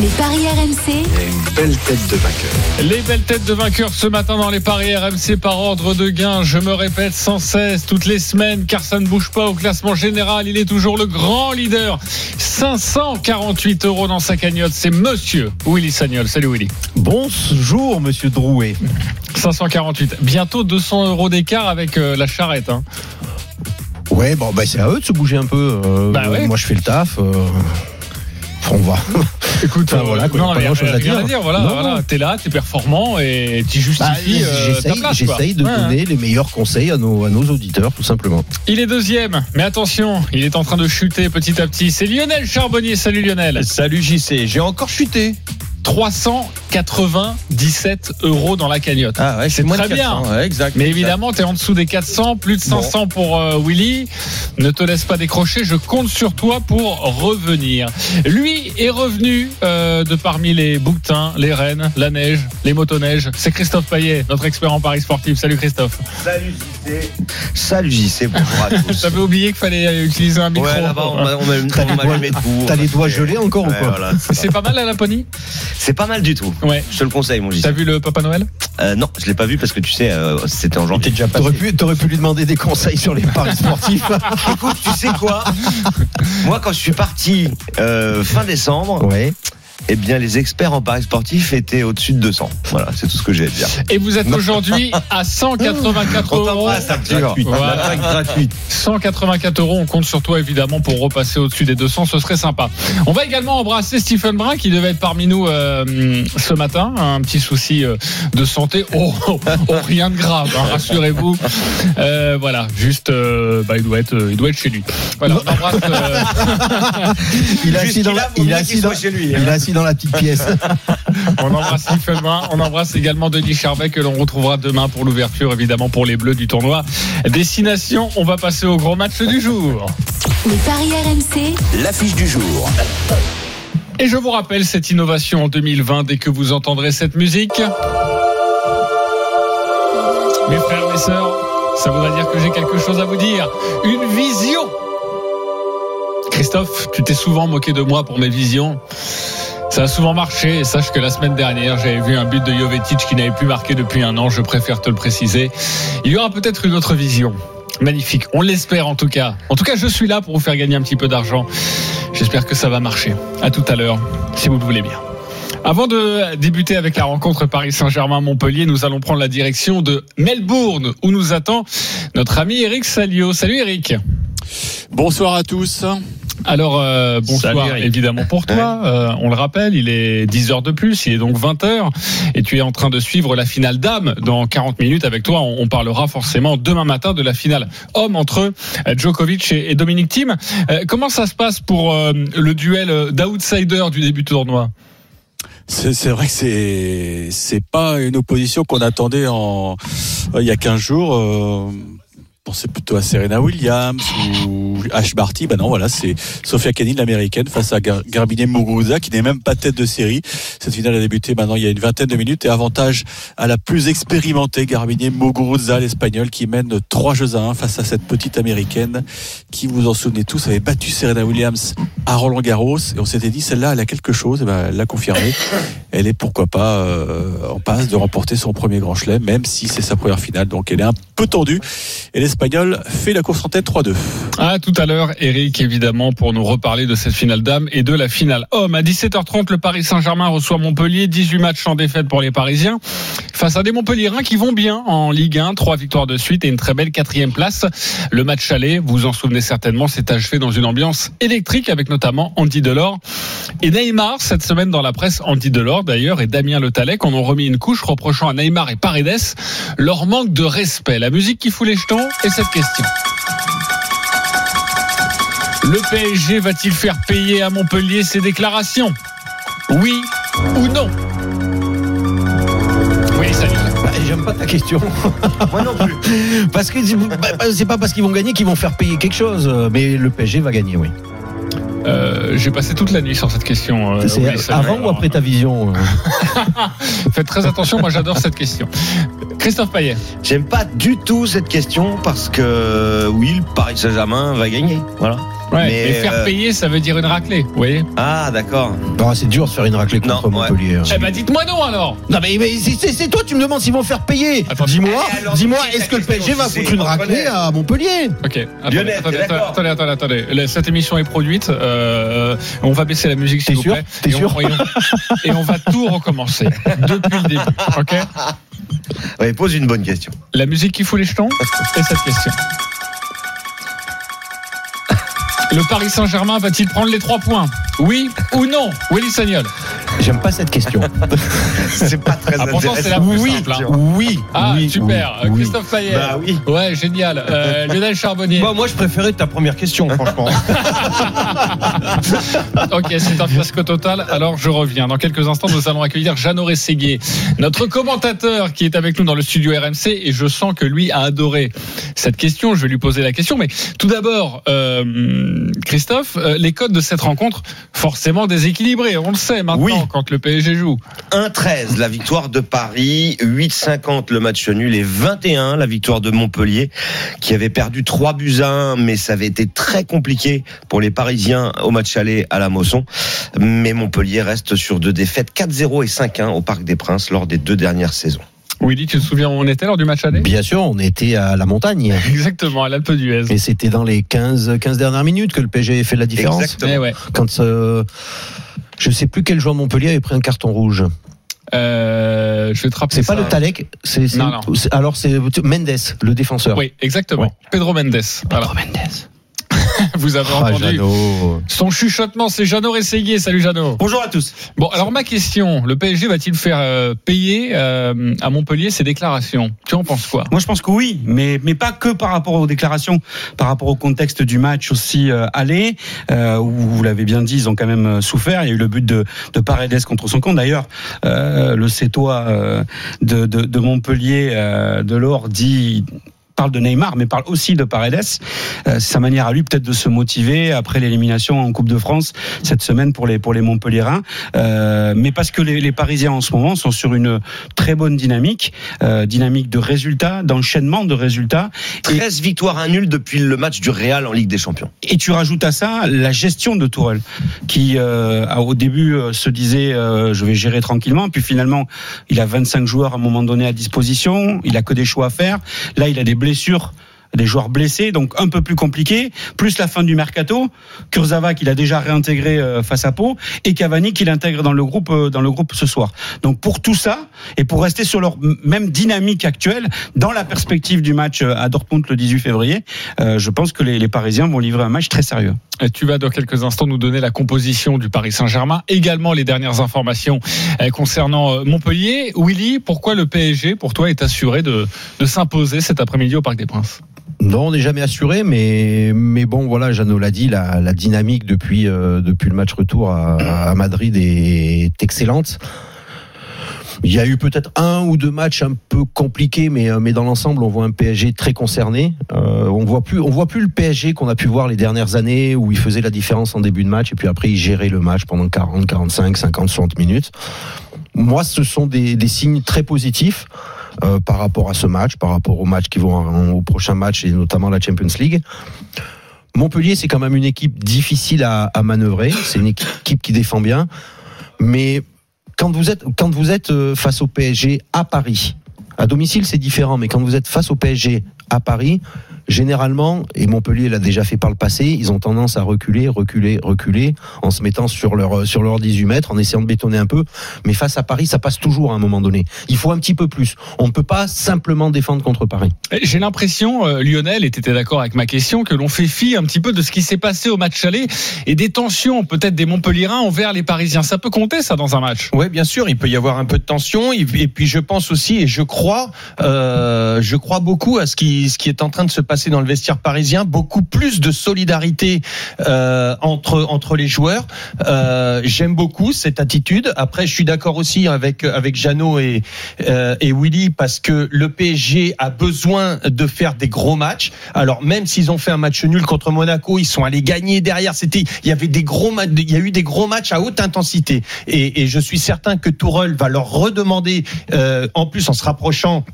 Les paris RMC belle tête de vainqueur. Les belles têtes de vainqueurs ce matin dans les paris RMC par ordre de gain. Je me répète sans cesse toutes les semaines car ça ne bouge pas au classement général. Il est toujours le grand leader. 548 euros dans sa cagnotte. C'est monsieur Willy Sagnol. Salut Willy. Bonjour, monsieur Drouet. 548. Bientôt 200 euros d'écart avec euh, la charrette. hein. Ouais, bon, bah, c'est à eux de se bouger un peu. Euh, Bah ouais. Moi, je fais le taf. euh, on va. Écoute, Enfin, voilà, quoi, non, pas rien, grand-chose à dire. Voilà, voilà. T'es là, t'es performant et tu Bah, justifies euh, J'essaye de Ouais, donner les meilleurs conseils à nos, à nos auditeurs, tout simplement. Il est deuxième, mais attention, il est en train de chuter petit à petit. C'est Lionel Charbonnier. Salut Lionel. Salut JC, j'ai encore chuté. 397 euros dans la cagnotte. Ah ouais, C'est moins de très bien. 400, ouais, exact. Mais évidemment, tu es en dessous des 400, plus de 500 pour euh, Willy. Ne te laisse pas décrocher, je compte sur toi pour revenir. Lui est revenu euh, de parmi les bouquetins, les rennes, la neige, les motoneiges. C'est Christophe Payet, notre expert en paris sportif. Salut Christophe. Salut JC. Salut JC, bonjour à tous. J'avais oublié qu'il fallait utiliser un micro. Ouais, là-bas, on m'a on m'a- T'as les on m'a tout. T'as les doigts gelés encore ou quoi voilà, C'est pas mal la Laponie C'est pas mal du tout. Ouais. Je te le conseille, mon. T'as vu le Papa Noël? Euh, non, je l'ai pas vu parce que tu sais, euh, c'était en janvier. déjà T'aurais pu, t'aurais pu lui demander des conseils sur les paris sportifs. Écoute, tu sais quoi? Moi, quand je suis parti euh, fin décembre, ouais. Eh bien, les experts en paris sportifs étaient au-dessus de 200. Voilà, c'est tout ce que j'ai à dire. Et vous êtes aujourd'hui à 184 On euros. Gratuite. Voilà. La vague gratuite. 184 euros, on compte sur toi évidemment pour repasser au-dessus des 200, ce serait sympa. On va également embrasser Stephen Brun qui devait être parmi nous euh, ce matin, un petit souci euh, de santé. Oh, oh, oh, rien de grave, hein, rassurez-vous. Euh, voilà, juste, euh, bah, il doit être, euh, il doit être chez lui. Voilà, on embrasse. euh, Il est assis dans il est mieux assis chez lui, il hein. assis dans la petite pièce. On embrasse Stephen on embrasse également Denis Charvet que l'on retrouvera demain pour l'ouverture évidemment pour les Bleus du tournoi. Destination, on va passer au gros match du jour. Les paris RMC L'affiche du jour. Et je vous rappelle cette innovation en 2020 dès que vous entendrez cette musique. Mes frères, mes sœurs, ça voudra dire que j'ai quelque chose à vous dire. Une vision. Christophe, tu t'es souvent moqué de moi pour mes visions. Ça a souvent marché et sache que la semaine dernière, j'avais vu un but de Jovetic qui n'avait plus marqué depuis un an. Je préfère te le préciser. Il y aura peut-être une autre vision. Magnifique. On l'espère en tout cas. En tout cas, je suis là pour vous faire gagner un petit peu d'argent. J'espère que ça va marcher. À tout à l'heure, si vous le voulez bien. Avant de débuter avec la rencontre Paris Saint-Germain-Montpellier, nous allons prendre la direction de Melbourne, où nous attend notre ami Eric Salio. Salut Eric. Bonsoir à tous. Alors, euh, bonsoir Salut, évidemment pour toi. Euh, on le rappelle, il est 10 heures de plus, il est donc 20 heures, et tu es en train de suivre la finale dame dans 40 minutes. Avec toi, on, on parlera forcément demain matin de la finale homme entre euh, Djokovic et, et Dominic Thiem. Euh, comment ça se passe pour euh, le duel d'outsider du début de tournoi? C'est c'est vrai que c'est c'est pas une opposition qu'on attendait en il y a 15 jours. On pensait plutôt à Serena Williams ou Ash Barty. Ben non, voilà, c'est Sofia Kenin, l'américaine, face à Gar Garbine Muguruza, qui n'est même pas tête de série. Cette finale a débuté maintenant il y a une vingtaine de minutes et avantage à la plus expérimentée Garbine Muguruza, l'espagnole, qui mène 3 jeux à 1 face à cette petite américaine qui, vous en souvenez tous, avait battu Serena Williams à Roland Garros. Et on s'était dit, celle-là, elle a quelque chose. Et ben, elle l'a confirmé. Elle est pourquoi pas euh, en passe de remporter son premier grand chelem, même si c'est sa première finale. Donc elle est un peu tendue. l'Espagnol fait la course en tête 3-2. À tout à l'heure, Eric, évidemment, pour nous reparler de cette finale dame et de la finale homme. À 17h30, le Paris Saint-Germain reçoit Montpellier. 18 matchs sans défaite pour les Parisiens. Face à des Montpelliérains qui vont bien en Ligue 1. Trois victoires de suite et une très belle quatrième place. Le match aller, vous en souvenez certainement, s'est achevé dans une ambiance électrique avec notamment Andy Delors et Neymar. Cette semaine dans la presse, Andy Delors d'ailleurs et Damien Le Talec en ont remis une couche reprochant à Neymar et Paredes leur manque de respect. La musique qui fout les jetons et cette question. Le PSG va-t-il faire payer à Montpellier ses déclarations? Oui ou non? Oui, salut. Bah, J'aime pas ta question. Moi non plus. Parce que bah, c'est pas parce qu'ils vont gagner qu'ils vont faire payer quelque chose. Mais le PSG va gagner, oui. Euh, J'ai passé toute la nuit sur cette question. euh, avant ou après ta vision euh Faites très attention, moi j'adore cette question. Christophe Payet. J'aime pas du tout cette question parce que oui, le Paris Saint-Germain va gagner. Voilà. Ouais, Mais, et faire euh, payer, ça veut dire une raclée, vous voyez Ah, d'accord. C'est dur de faire une raclée contre Non, ouais. Montpellier. hein. Eh ben dites-moi non alors Non mais, mais c'est- c'est c'est toi tu me demandes s'ils vont faire payer. Attends, Dis-moi, dis-moi, c'est est-ce que le PSG va c'est- foutre une on raclée à Montpellier Ok, attendez, Lionel, attendez, attendez, attendez. Cette émission est produite. Euh, on va baisser la musique, s'il vous sûr plaît. T'es et, on, sûr et, on, et on va tout recommencer depuis le début. Ok? Ouais, pose une bonne question. La musique qui fout les jetons et cette question. Le Paris Saint-Germain va-t-il prendre les trois points? Oui ou non? Willy Sagnol. J'aime pas cette question. C'est pas très Ah, pourtant, c'est la intéressant. plus oui, simple, hein. oui, Ah, oui, super. oui. Christophe Payet. Bah oui. Ouais, génial. Euh, Lionel Charbonnier. Bah, moi, je préférais ta première question, franchement. Ok, c'est un fiasco total. Alors je reviens. Dans quelques instants, nous allons accueillir Jeannot Rességuier, notre commentateur qui est avec nous dans le studio RMC. Et je sens que lui a adoré cette question. Je vais lui poser la question. Mais tout d'abord, euh, Christophe, euh, les codes de cette rencontre, forcément déséquilibrés. On le sait maintenant Oui. Quand le PSG joue. 1-13 la victoire de Paris, 8-50 le match nul et 21 la victoire de Montpellier qui avait perdu 3 buts à 1 mais ça avait été très compliqué pour les Parisiens au match aller à la Mosson. Mais Montpellier reste sur deux défaites 4-0 et 5-1 au Parc des Princes lors des deux dernières saisons. Willy, tu te souviens où on était lors du match aller? Bien sûr, on était à la montagne. Exactement, à l'Alpe d'Huez. Et c'était dans les 15, 15 dernières minutes que le PSG a fait la différence. Exactement. Eh ouais. Quand euh, je sais plus quel joueur Montpellier avait pris un carton rouge. Euh, je vais te rappeler C'est pas le Talek, c'est alors c'est Mendes, le défenseur. Oui, exactement. Pedro Mendes. Voilà. Mendes. Vous avez Ah, entendu Jeannot. son chuchotement, c'est Jeannot Rességuier. Salut Jeannot. Bonjour à tous. Bon, alors ma question, le PSG va-t-il faire euh, payer euh, à Montpellier ses déclarations? Tu en penses quoi? Moi, je pense que oui, mais mais pas que par rapport aux déclarations, par rapport au contexte du match aussi euh, aller, euh, où vous l'avez bien dit, ils ont quand même souffert. Il y a eu le but de, de Paredes contre son camp. D'ailleurs, euh, le Cétois euh, de, de, de Montpellier, euh, de l'Or, dit parle de Neymar, mais parle aussi de Paredes. Euh, sa manière à lui peut-être de se motiver après l'élimination en Coupe de France cette semaine pour les pour les Montpelliérains. Euh, mais parce que les, les Parisiens en ce moment sont sur une très bonne dynamique, euh, dynamique de résultats, d'enchaînement de résultats. Et, 13 victoires à nul depuis le match du Real en Ligue des Champions. et tu rajoutes à ça la gestion de Tourelle, qui euh, au début se disait je vais gérer tranquillement, puis finalement il a 25 joueurs à un moment donné à disposition, il a que des choix à faire. Là il a des blessures des joueurs blessés, donc un peu plus compliqué, plus la fin du mercato, Kurzawa qu'il a déjà réintégré euh, face à Pau, et Cavani qu'il intègre dans le groupe euh, dans le groupe ce soir. Donc pour tout ça, et pour rester sur leur même dynamique actuelle, dans la perspective du match euh, à Dortmund le 18 février, je pense que les, Parisiens vont livrer un match très sérieux. Tu vas dans quelques instants nous donner la composition du Paris Saint-Germain, également les dernières informations concernant Montpellier. Willy, pourquoi le PSG, pour toi, est assuré de s'imposer cet après-midi au Parc des Princes? Non, on n'est jamais assuré, mais mais bon, voilà, Jeannot l'a dit, la, dynamique depuis euh, depuis le match retour à, à Madrid est excellente. Il y a eu peut-être un ou deux matchs un peu compliqués, mais euh, mais dans l'ensemble, on voit un PSG très concerné. Euh, on voit plus on voit plus le PSG qu'on a pu voir les dernières années où il faisait la différence en début de match et puis après il gérait le match pendant 40, 45, 50, 60 minutes. Moi, ce sont des, des signes très positifs euh, par rapport à ce match, par rapport aux matchs qui vont au prochain match et notamment la Champions League. Montpellier, c'est quand même une équipe difficile à, à manœuvrer. C'est une équipe qui défend bien, mais quand vous êtes quand vous êtes euh, face au PSG à Paris, à domicile c'est différent, mais quand vous êtes face au PSG à Paris, généralement, et Montpellier l'a déjà fait par le passé, ils ont tendance à reculer, reculer, reculer, en se mettant sur leur, sur leur 18 mètres, en essayant de bétonner un peu. Mais face à Paris, ça passe toujours à un moment donné. Il faut un petit peu plus. On ne peut pas simplement défendre contre Paris. J'ai l'impression, euh, Lionel, et tu étais d'accord avec ma question, que l'on fait fi un petit peu de ce qui s'est passé au match aller et des tensions peut-être des Montpelliérains envers les Parisiens. Ça peut compter ça dans un match? Oui, bien sûr, il peut y avoir un peu de tension. Et et puis je pense aussi, et je crois, euh, je crois beaucoup à ce qui, ce qui est en train de se passer dans le vestiaire parisien, beaucoup plus de solidarité euh, entre entre les joueurs. Euh, J'aime beaucoup cette attitude. Après, je suis d'accord aussi avec avec Jeannot et euh, et Willy parce que le PSG a besoin de faire des gros matchs. Alors même s'ils ont fait un match nul contre Monaco, ils sont allés gagner derrière. C'était il y avait des gros il y a eu des gros matchs à haute intensité et, et je suis certain que Tourelle va leur redemander euh, en plus en se rapprochant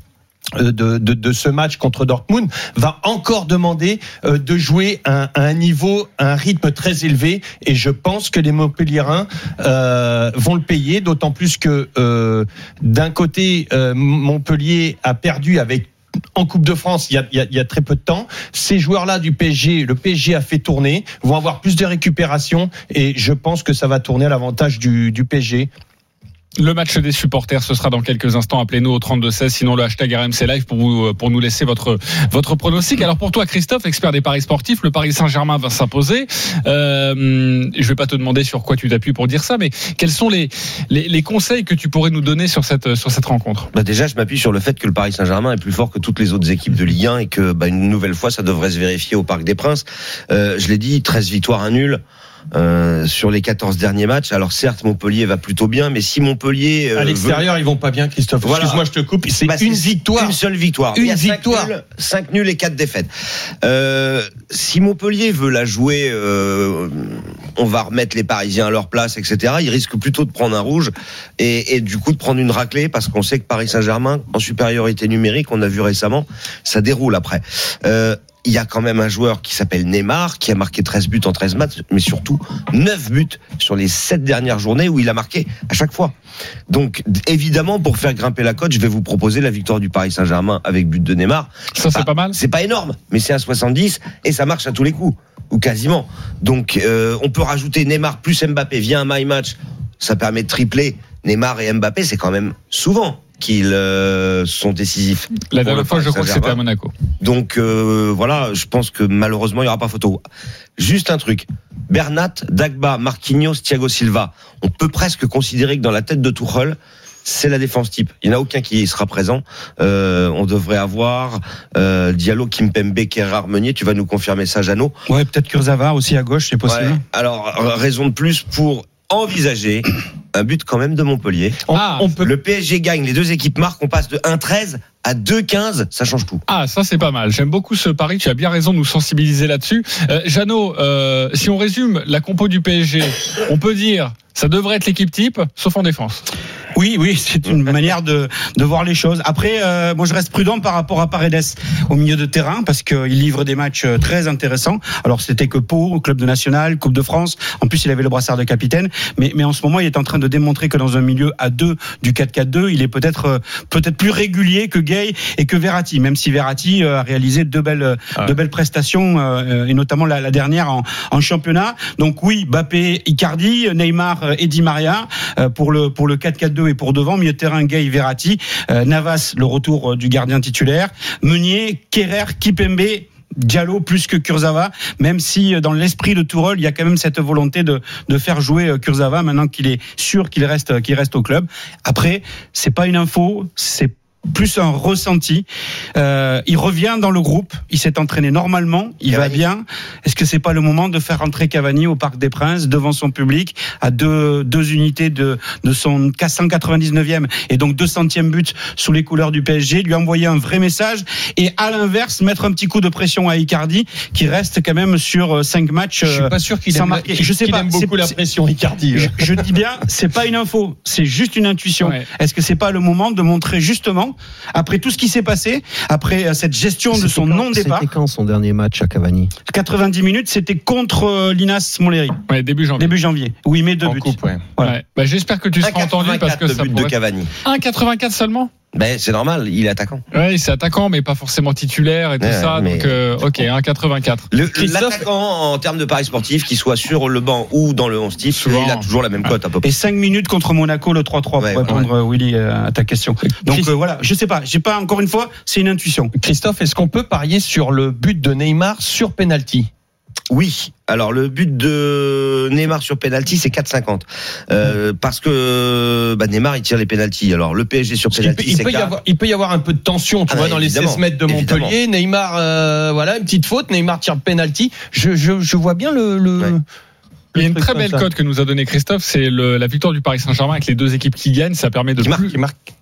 de, de, ce match contre Dortmund va encore demander euh, de jouer à un, niveau, à un rythme très élevé et je pense que les Montpellierins euh, vont le payer d'autant plus que euh, d'un côté euh, Montpellier a perdu avec en Coupe de France il y a, très peu de temps. Ces joueurs-là du PSG, le PSG a fait tourner, vont avoir plus de récupération et je pense que ça va tourner à l'avantage du, du PSG. Le match des supporters, ce sera dans quelques instants. Appelez-nous au 32-16, sinon le hashtag RMC Live pour, vous, pour nous laisser votre, votre pronostic. Alors pour toi, Christophe, expert des paris sportifs, le Paris Saint-Germain va s'imposer. Euh, je vais pas te demander sur quoi tu t'appuies pour dire ça, mais quels sont les, les, les, conseils que tu pourrais nous donner sur cette, sur cette rencontre? Bah Déjà, je m'appuie sur le fait que le Paris Saint-Germain est plus fort que toutes les autres équipes de Ligue 1 et que bah, une nouvelle fois, ça devrait se vérifier au Parc des Princes. Euh, je l'ai dit, 13 victoires, un nul. Euh, sur les 14 derniers matchs. Alors certes, Montpellier va plutôt bien, mais si Montpellier euh, à l'extérieur, veut... ils vont pas bien, Christophe. Voilà. Excuse-moi, je te coupe. C'est bah, une victoire, une seule victoire, une victoire, 5 nuls, nuls, et 4 défaites. Euh, si Montpellier veut la jouer, euh, on va remettre les Parisiens à leur place, etc. Il risque plutôt de prendre un rouge et, et du coup de prendre une raclée parce qu'on sait que Paris Saint-Germain en supériorité numérique, on a vu récemment, ça déroule après. Il y a quand même un joueur qui s'appelle Neymar, qui a marqué 13 buts en 13 matchs, mais surtout 9 buts sur les 7 dernières journées où il a marqué à chaque fois. Donc, évidemment, pour faire grimper la cote, je vais vous proposer la victoire du Paris Saint-Germain avec but de Neymar. Ça, c'est pas mal. C'est pas énorme, mais c'est à 70 et ça marche à tous les coups, ou quasiment. Donc, euh, on peut rajouter Neymar plus Mbappé via un my match. Ça permet de tripler Neymar et Mbappé, c'est quand même souvent qu'ils euh, sont décisifs. La dernière fois, je crois que c'était à Monaco. Donc euh, voilà, je pense que malheureusement, il n'y aura pas photo. Juste un truc. Bernat, Dagba, Marquinhos, Thiago Silva. On peut presque considérer que dans la tête de Tuchel, c'est la défense type. Il n'y en a aucun qui sera présent. Euh, on devrait avoir euh, Diallo, Kimpembe, Kerrar, Meunier. Tu vas nous confirmer ça, Jeannot Ouais, peut-être Kurzawa aussi à gauche, c'est possible. Ouais. Alors, raison de plus pour envisager un but quand même de Montpellier. Ah, on peut... Le PSG gagne, les deux équipes marquent, on passe de 1-13 à 2-15, ça change tout. Ah, ça c'est pas mal. J'aime beaucoup ce pari. Tu as bien raison de nous sensibiliser là-dessus. Euh, Jeannot, euh, si on résume la compo du PSG, on peut dire ça devrait être l'équipe type, sauf en défense. Oui, oui, c'est une manière de, de voir les choses. Après, euh, moi, je reste prudent par rapport à Paredes au milieu de terrain parce qu'il livre des matchs euh, très intéressants. Alors, c'était que Pau, club de national, Coupe de France. En plus, il avait le brassard de capitaine. Mais, mais en ce moment, il est en train de démontrer que dans un milieu à deux du 4-4-2, il est peut-être peut-être plus régulier que Gay et que Verratti. Même si Verratti a réalisé deux belles Ah ouais. deux belles prestations euh, et notamment la, la dernière en, en, championnat. Donc oui, Bappé, Icardi, Neymar et Di Maria euh, pour le pour le 4-4-2 et pour devant, milieu terrain Gay, Verratti, euh, Navas, le retour du gardien titulaire, Meunier, Kerrer, Kipembe, Diallo plus que Kurzawa, même si dans l'esprit de Tourelle, il y a quand même cette volonté de, de faire jouer Kurzawa maintenant qu'il est sûr qu'il reste, qu'il reste au club. Après, c'est pas une info, c'est plus un ressenti. Euh, il revient dans le groupe, il s'est entraîné normalement, il Cavani. va bien. Est-ce que c'est pas le moment de faire rentrer Cavani au Parc des Princes devant son public à deux, deux unités de, de son 199e et donc 200e but sous les couleurs du PSG, lui envoyer un vrai message et à l'inverse mettre un petit coup de pression à Icardi qui reste quand même sur cinq matchs. Je suis pas sûr qu'il aime, marquer. je sais pas, aime beaucoup la pression Icardi. Je, je dis bien, c'est pas une info, c'est juste une intuition. Ouais. Est-ce que c'est pas le moment de montrer justement après tout ce qui s'est passé, après cette gestion de son non-départ. C'était quand son dernier match à Cavani? 90 minutes, c'était contre l'Inas Montlhéry. Ouais, début janvier. Début janvier. Où il met deux en buts. Coupe, ouais. Voilà. Ouais. Bah, J'espère que tu seras entendu parce que ça but pourrait... de Cavani. 1,84 seulement? Ben, c'est normal, il est attaquant. Oui, c'est attaquant, mais pas forcément titulaire et tout ouais, ça. mais... Donc, euh, ok, 1,84. L'attaquant en termes de paris sportifs, qu'il soit sur le banc ou dans le 11 type, Souvent. il a toujours la même cote à peu près. Et 5 minutes contre Monaco, le 3-3, ouais, pour répondre, ouais. Willy, à ta question. Donc Christ... euh, voilà, je sais pas, j'ai pas, encore une fois, c'est une intuition. Christophe, est-ce qu'on peut parier sur le but de Neymar sur penalty? Oui. Alors le but de Neymar sur penalty c'est 4,50 euh, parce que bah, Neymar il tire les penalties. Alors le PSG sur penalty il c'est peut y 4. avoir, il peut y avoir un peu de tension, tu Ah vois, bah, dans les évidemment, 16 mètres de évidemment. Montpellier. Neymar, euh, voilà, une petite faute. Neymar tire penalty. Je, je, je vois bien le. le Ouais. le Il y a une très belle cote que nous a donné Christophe, c'est la victoire du Paris Saint-Germain avec les deux équipes qui gagnent. Ça permet de Qui marque, plus- Qui marque.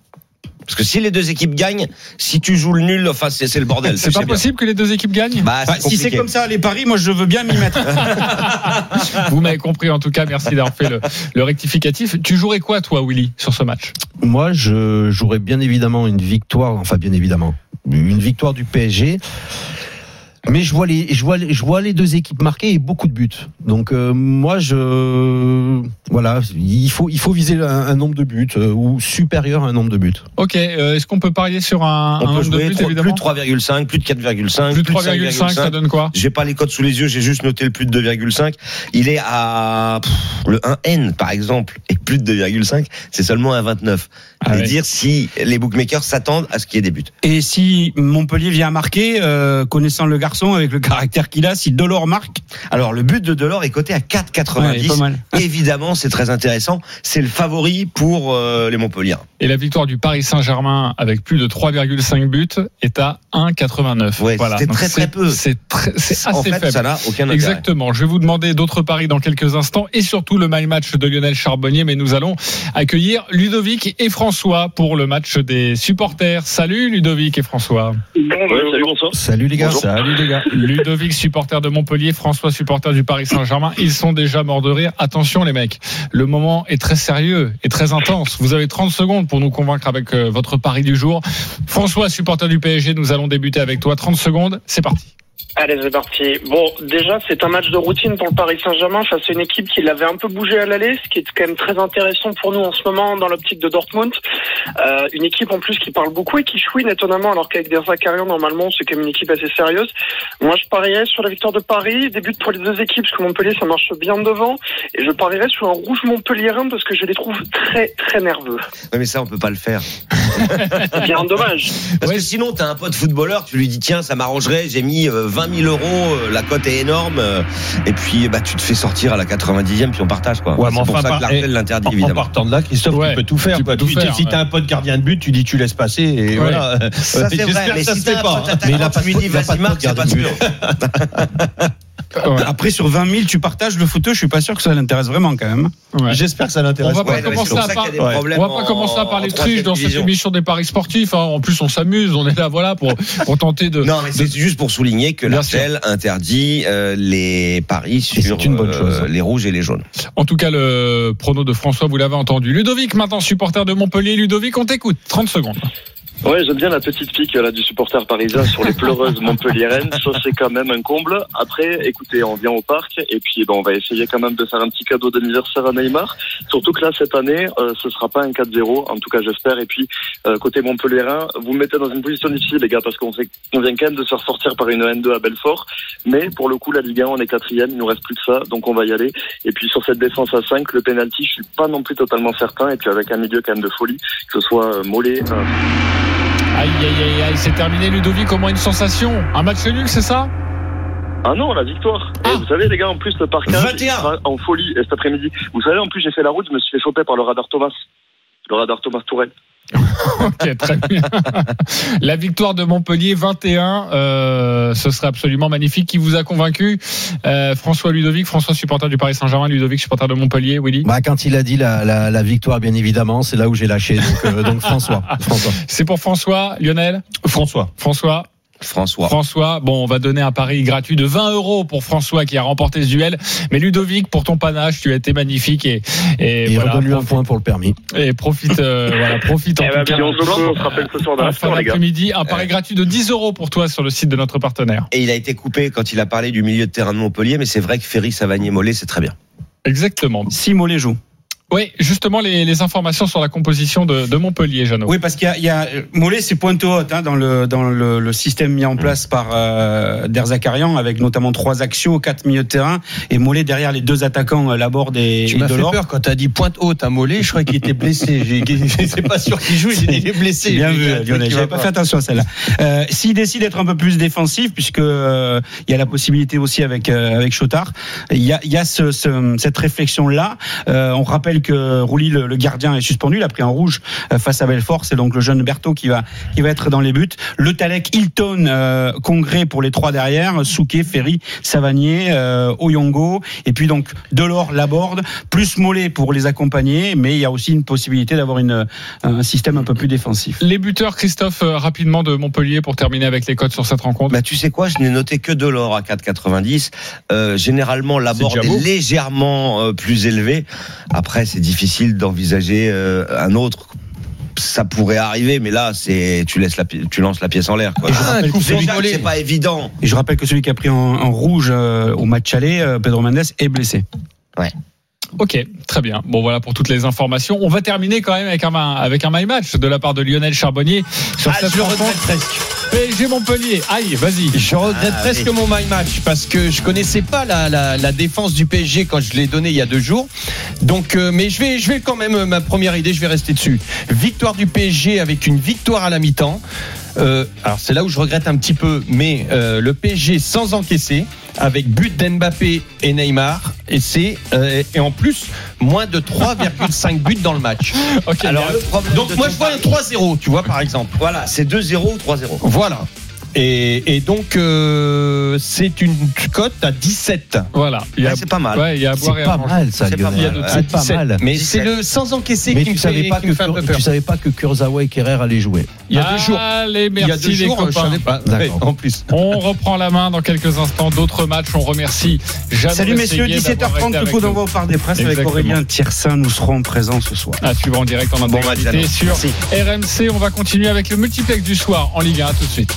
Parce que si les deux équipes gagnent, si tu joues le nul, enfin c'est c'est le bordel. C'est pas bien. possible que les deux équipes gagnent Bah, Bah, c'est si c'est comme ça les paris, moi je veux bien m'y mettre. Vous m'avez compris en tout cas. Merci d'avoir fait le, le rectificatif. Tu jouerais quoi toi, Willy, sur ce match? Moi, je jouerais bien évidemment une victoire, enfin bien évidemment, une victoire du PSG. Mais je vois les, je vois, les- je vois les deux équipes marquer et beaucoup de buts. Donc euh, moi, je, voilà, il faut, il faut viser un, un nombre de buts euh, ou supérieur à un nombre de buts. Ok. euh, Est-ce qu'on peut parier sur un, un On peut nombre de buts trois- plus évidemment de 3,5, plus de 4,5, Plus de 3,5, ça 5,5. donne quoi J'ai pas les codes sous les yeux, j'ai juste noté le plus de 2,5. Il est à pff, le 1N par exemple et plus de 2,5, c'est seulement un 29. Ah et ouais. dire si les bookmakers s'attendent à ce qu'il y ait des buts. Et si Montpellier vient à marquer, euh, connaissant le garçon avec le caractère qu'il a, si Delors marque, Alors le but de Delors est coté à 4,90. ouais. Évidemment, c'est très intéressant. C'est le favori pour euh, les Montpellier. Et la victoire du Paris Saint-Germain avec plus de 3,5 buts est à 1,89. Ouais, c'était Donc très, très c'est- peu. C'est c'est En assez fait, faible. ça n'a aucun intérêt. Exactement. Je vais vous demander d'autres paris dans quelques instants et surtout le my match de Lionel Charbonnier. Mais nous allons accueillir Ludovic et François pour le match des supporters. Salut Ludovic et François. salut, bonsoir. Salut les gars. Salut Ludovic, supporter de Montpellier, François, supporter du Paris Saint-Germain. Ils sont déjà morts de rire. Attention les mecs, le moment est très sérieux et très intense. Vous avez 30 secondes pour nous convaincre avec euh, votre pari du jour. François, supporter du PSG, nous allons débuter avec toi. 30 secondes, c'est parti. Allez, c'est parti. Bon, déjà, c'est un match de routine pour le Paris Saint-Germain face à une équipe qui l'avait un peu bougé à l'aller, ce qui est quand même très intéressant pour nous en ce moment dans l'optique de Dortmund. Euh, une équipe en plus qui parle beaucoup et qui chouine étonnamment, alors qu'avec des Zakarian, normalement, c'est quand même une équipe assez sérieuse. Moi, je parierais sur la victoire de Paris, début pour les deux équipes, parce que Montpellier, ça marche bien devant, et je parierais sur un rouge montpelliérain parce que je les trouve très, très nerveux. Ouais, mais ça, on peut pas le faire. C'est bien dommage. Parce que sinon, t'as un pote footballeur, tu lui dis tiens, ça m'arrangerait, j'ai mis euh, 20 000 euros, euh, la cote est énorme, euh, et puis bah tu te fais sortir à la 90e, puis on partage quoi. Ouais, c'est mais pour enfin, ça par- que l'artel eh, l'interdit En, en évidemment. partant de là, Christophe, Ouais, tu peux tout faire. tu peux tout Tu- faire, si t'as un pote gardien de but, tu dis tu laisses passer et Ouais. voilà. Ça c'est J'espère vrai, que mais ça si se t'as fait un pas. pote hein. Mais il a attaquant, pas tu lui dis vas-y marque, c'est pas sûr. Ouais. Après sur 20 000, tu partages le fauteuil. Je suis pas sûr que ça l'intéresse vraiment quand même. Ouais. J'espère que ça On l'intéresse. va pas Ouais, commencer à par- On va pas en- commencer à parler triche dans cette émission des paris sportifs. hein. En plus, on s'amuse. On est là, voilà, pour, pour tenter de. Non, mais c'est juste pour souligner que l'artel interdit euh, les paris sur une bonne euh, chose. les rouges et les jaunes. En tout cas, le prono de François, vous l'avez entendu. Ludovic, maintenant supporter de Montpellier. Ludovic, on t'écoute. 30 secondes. Ouais, j'aime bien la petite pique là du supporter parisien sur les pleureuses montpelliéraines. Ça, c'est quand même un comble. Après, écoutez, on vient au parc et puis bon, on va essayer quand même de faire un petit cadeau d'anniversaire à Neymar. Surtout que là, cette année, euh, ce sera pas un 4-0. En tout cas, j'espère. Et puis, euh, côté montpelliérain, vous me mettez dans une position difficile, les gars, parce qu'on sait qu'on vient quand même de se faire sortir par une N2 à Belfort. Mais pour le coup, la Ligue 1, on est quatrième. Il nous reste plus que ça. Donc, on va y aller. Et puis, sur cette défense à 5, le penalty, je suis pas non plus totalement certain. Et puis, avec un milieu quand même de folie, que ce soit euh, Mollet, euh, Aïe, aïe, aïe, aïe. C'est terminé, Ludovic. Au moins une sensation. Un match nul, c'est ça? Ah non, la victoire. Ah. Et vous savez, les gars, en plus, le parcage 21. il sera en folie et cet après-midi. Vous savez, en plus, j'ai fait la route, je me suis fait choper par le radar Thomas. Le radar Thomas Tourelle. Ok, très bien. La victoire de Montpellier 21, euh, ce serait absolument magnifique. Qui vous a convaincu Euh, François Ludovic, François supporter du Paris Saint-Germain, Ludovic supporter de Montpellier, Willy? Bah, quand il a dit la, la, la victoire, bien évidemment, c'est là où j'ai lâché. Donc, euh, donc François. François. C'est pour François, Lionel, François. François, François. François. Bon, on va donner un pari gratuit de 20 euros pour François qui a remporté ce duel. Mais Ludovic, pour ton panache, tu as été magnifique et et, Et, voilà, redonne-lui un profite- point pour le permis. et profite, euh, voilà, profite en Eh tout ben, cas. on se rappelle ce soir dans En la fin les gars. d'après-midi, un pari gratuit de 10 euros pour toi sur le site de notre partenaire. Et il a été coupé quand il a parlé du milieu de terrain de Montpellier, mais c'est vrai que Ferry, Savanier, Mollet, c'est très bien. Exactement. Si Mollet joue. Oui, justement, les, les informations sur la composition de, de Montpellier, Jeannot. Oui, parce qu'il y a, il y a Mollet, c'est pointe haute hein, dans le dans le, le système mis en place par euh, Der Zakarian, avec notamment trois axios, quatre milieux de terrain, et Mollet derrière les deux attaquants, euh, Laborde et, Tu et m'as fait Delors. peur quand t'as dit pointe haute à Mollet. Je croyais qu'il était blessé. J'ai- C'est pas sûr qu'il joue. J'ai dit il est blessé. Bien vu, Lionel. J'avais va pas fait attention à celle-là. Euh, S'il décide d'être un peu plus défensif, puisque euh, il y a la possibilité aussi avec euh, avec Chotard, il y a, il y a ce, ce- cette réflexion là. on rappelle que Rouly, le, le gardien, est suspendu. Il a pris un rouge euh, face à Belfort. C'est donc le jeune Berthaud qui va qui va être dans les buts. Le Talek, Hilton, euh, Congrès pour les trois derrière. Souquet, Ferry, Savanier, euh, Oyongo, et puis donc Delors, Laborde, plus Mollet pour les accompagner. Mais il y a aussi une possibilité d'avoir une un système un peu plus défensif. Les buteurs, Christophe, euh, rapidement de Montpellier pour terminer avec les codes sur cette rencontre. Bah, tu sais quoi, je n'ai noté que de l'or à 4,90. Euh, généralement, la C'est board déjà est, beau. légèrement euh, plus élevée. Après, c'est difficile d'envisager euh, un autre. Ça pourrait arriver, mais là, c'est tu laisses la, tu lances la pièce en l'air. Ah, c'est pas évident. Et je rappelle que celui qui a pris en, en rouge euh, au match aller, euh, Pedro Mendes, est blessé. Ok, très bien. Bon, voilà pour toutes les informations. On va terminer quand même avec un, avec un my match de la part de Lionel Charbonnier sur Ah, cette je regrette rencontre. presque. PSG Montpellier. Aïe, vas-y. Je regrette Ah, presque oui. mon my match parce que je connaissais pas la, la, la défense du PSG quand je l'ai donné il y a deux jours. Donc, euh, mais je vais, je vais quand même euh, ma première idée, je vais rester dessus. Victoire du PSG avec une victoire à la mi-temps. Euh, alors c'est là où je regrette un petit peu, mais euh, le PSG sans encaisser, avec but d'Mbappé et Neymar, et c'est euh, et en plus moins de 3,5 buts dans le match. Alors, le Donc moi je vois un pari- 3-0, tu vois par exemple. Voilà, c'est 2-0 ou 3-0. Voilà. Et, et donc, euh, c'est une cote à 17. voilà. Il y a, Ouais, c'est pas mal. ouais, il y a à boire C'est et à pas manger. mal, ça, C'est pas Lionel. mal. C'est pas 17. mal. Mais 17. c'est le sans encaisser Mais qui me tu fait, savais pas qui me fait un peu que peur. tu savais pas que Kurzawa et Kerrer allaient jouer. Il y a deux jours. Allez, Il y a merci deux les jours, je copains. savais pas. D'accord. Ouais, en plus. On reprend la main dans quelques instants. D'autres matchs. On remercie Jeanne Salut messieurs, 17h30, le coup d'envoi au Parc des Princes avec Exactement. Aurélien Tiersin. Nous serons présents ce soir. À suivre en direct en Bon match, intégralité Jeannot. sur Merci. RMC. On va continuer avec le multiplex du soir en Ligue 1. À tout de suite.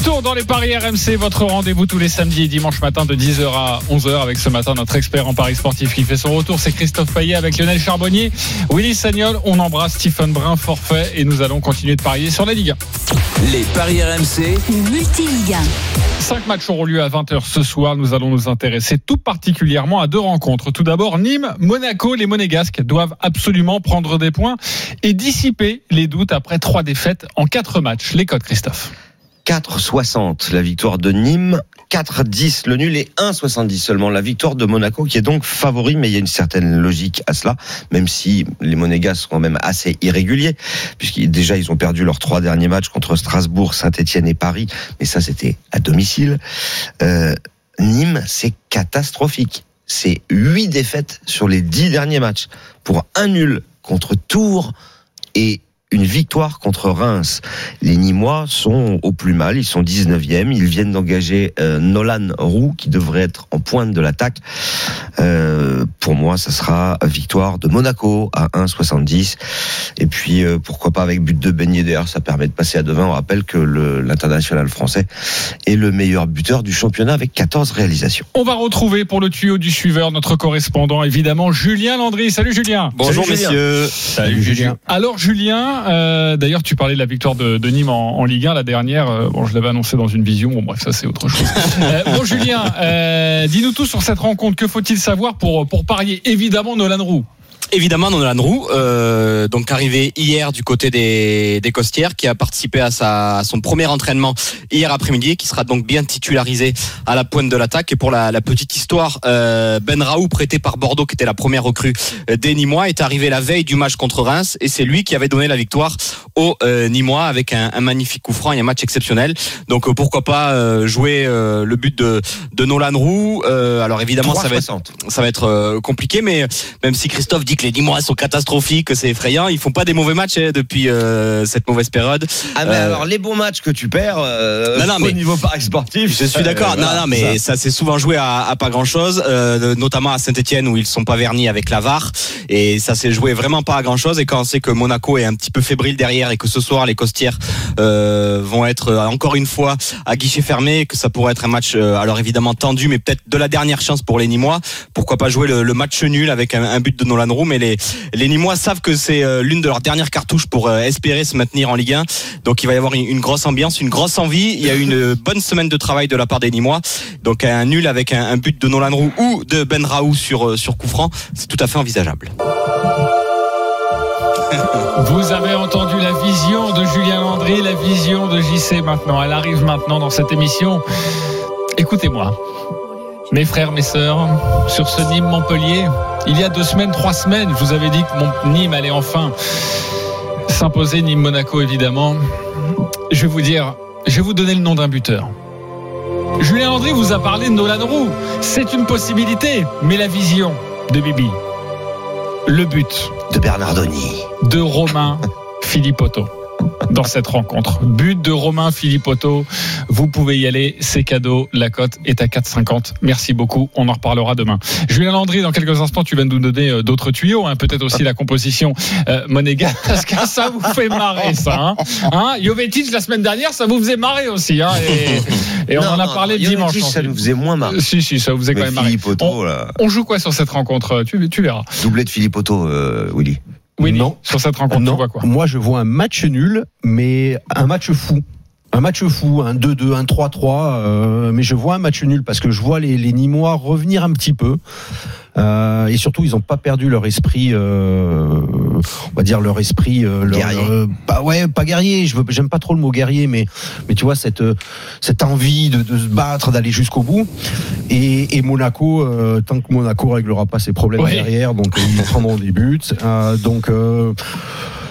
Retour dans les paris RMC, votre rendez-vous tous les samedis et dimanches matin de 10h à 11h avec ce matin notre expert en paris sportif qui fait son retour, c'est Christophe Payet avec Lionel Charbonnier, Willy Sagnol, on embrasse Stephen Brun forfait et nous allons continuer de parier sur la Ligue 1. Les paris RMC. Multi-Ligue 1. Cinq matchs auront lieu à 20h ce soir. Nous allons nous intéresser tout particulièrement à deux rencontres. Tout d'abord, Nîmes, Monaco. Les Monégasques doivent absolument prendre des points et dissiper les doutes après trois défaites en quatre matchs. Les codes, Christophe. 4,60 la victoire de Nîmes, 4,10 le nul et 1,70 seulement la victoire de Monaco qui est donc favori, mais il y a une certaine logique à cela, même si les Monégas sont quand même assez irréguliers, puisqu'ils déjà ils ont perdu leurs trois derniers matchs contre Strasbourg, Saint-Etienne et Paris, mais ça c'était à domicile. Euh, Nîmes, c'est catastrophique. C'est huit défaites sur les dix derniers matchs pour un nul contre Tours et une victoire contre Reims. Les Nîmois sont au plus mal, ils sont 19e, ils viennent d'engager euh, Nolan Roux qui devrait être en pointe de l'attaque. Euh, pour moi, ça sera victoire de Monaco à 1,70 et puis euh, pourquoi pas avec but de Ben Yedder, ça permet de passer à 2,20. On rappelle que l'international français est le meilleur buteur du championnat avec 14 réalisations. On va retrouver pour le tuyau du suiveur notre correspondant, évidemment, Julien Landry. Salut Julien. Bonjour messieurs. Salut Julien. Alors Julien, euh, d'ailleurs tu parlais de la victoire de, de Nîmes en, en Ligue 1, la dernière. euh, bon, je l'avais annoncé dans une vision. Bon bref, ça c'est autre chose. Euh, bon Julien, dis-nous tout sur cette rencontre. Que faut-il savoir pour pour parier? Évidemment Nolan Roux. Évidemment, Nolan Roux, euh, donc arrivé hier du côté des, des Costières, qui a participé à, sa, à son premier entraînement hier après-midi, qui sera donc bien titularisé à la pointe de l'attaque. Et pour la, la petite histoire, euh, Ben Raoult, prêté par Bordeaux, qui était la première recrue des Nîmois, est arrivé la veille du match contre Reims, et c'est lui qui avait donné la victoire aux euh, Nîmois avec un, un magnifique coup franc et un match exceptionnel. Donc euh, pourquoi pas euh, jouer euh, le but de, de Nolan Roux. Euh, alors évidemment, ça va être 3,60. ça va être compliqué, mais même si Christophe dit que les Nîmois sont catastrophiques, que c'est effrayant, ils font pas des mauvais matchs hein, depuis euh, cette mauvaise période. Ah mais Euh, alors les bons matchs que tu perds euh, Non, non, au mais- niveau paris sportif, Je suis d'accord. non, non, mais ça, s'est souvent joué à, à pas grand chose, notamment à Saint-Etienne où ils sont pas vernis avec la VAR. et ça s'est joué vraiment pas à grand chose. Et quand on sait que Monaco est un petit peu fébrile derrière et que ce soir les Costières euh, vont être encore une fois à guichet fermé, que ça pourrait être un match euh, alors évidemment tendu, mais peut-être de la dernière chance pour les Nîmois. Pourquoi pas jouer le, le match nul avec un, un but de Nolan Roux, mais les les Nîmois savent que c'est euh, l'une de leurs dernières cartouches pour euh, espérer se maintenir en Ligue 1. Donc il va y avoir une, grosse ambiance, une grosse envie. Il y a une bonne semaine de travail de la part des Nîmois. Donc un nul avec un, but de Nolan Roux ou de Ben Raoult sur euh, sur coup c'est tout à fait envisageable. Vous avez entendu la vision de Julien Landry, la vision de JC maintenant. Elle arrive maintenant dans cette émission. Écoutez-moi. Mes frères, mes sœurs, sur ce Nîmes Montpellier, il y a deux semaines, trois semaines, je vous avais dit que mon Nîmes allait enfin s'imposer, Nîmes Monaco évidemment. Je vais vous dire, je vais vous donner le nom d'un buteur. Julien Landry vous a parlé de Nolan Roux. C'est une possibilité, mais la vision de Bibi. Le but De Bernardoni. de Romain Philippotto dans cette rencontre. But de Romain Philippotto. Vous pouvez y aller, c'est cadeau. La cote est à 4,50. Merci beaucoup. On en reparlera demain. Julien Landry, dans quelques instants, tu vas nous donner euh, d'autres tuyaux, hein, peut-être aussi la composition euh. Parce que ça vous fait marrer, ça. Hein, hein Jovetic, la semaine dernière, ça vous faisait marrer aussi. Hein, et, et on Non, en a non, parlé Jovetic, dimanche. en Ça nous faisait moins marrer. Si, si, ça vous faisait quand Mais même marrer. Philippe Otto, On, on joue quoi sur cette rencontre? Tu, tu verras. Doublé de Philippe Otto, euh, Willy. Oui, Non. sur cette rencontre, Non, tu vois quoi moi je vois un match nul, mais un match fou. Un match fou, un 2-2, un 3-3, euh, mais je vois un match nul parce que je vois les, les Nîmois revenir un petit peu. Euh, et surtout, ils n'ont pas perdu leur esprit, euh, on va dire leur esprit, euh, leur, Guerrier. leur- pas ouais, pas guerrier. Je veux, j'aime pas trop le mot guerrier, mais mais tu vois cette cette envie de, de se battre, d'aller jusqu'au bout. Et, et Monaco, euh, tant que Monaco réglera pas ses problèmes derrière, donc ils prendront des buts. Euh, donc euh,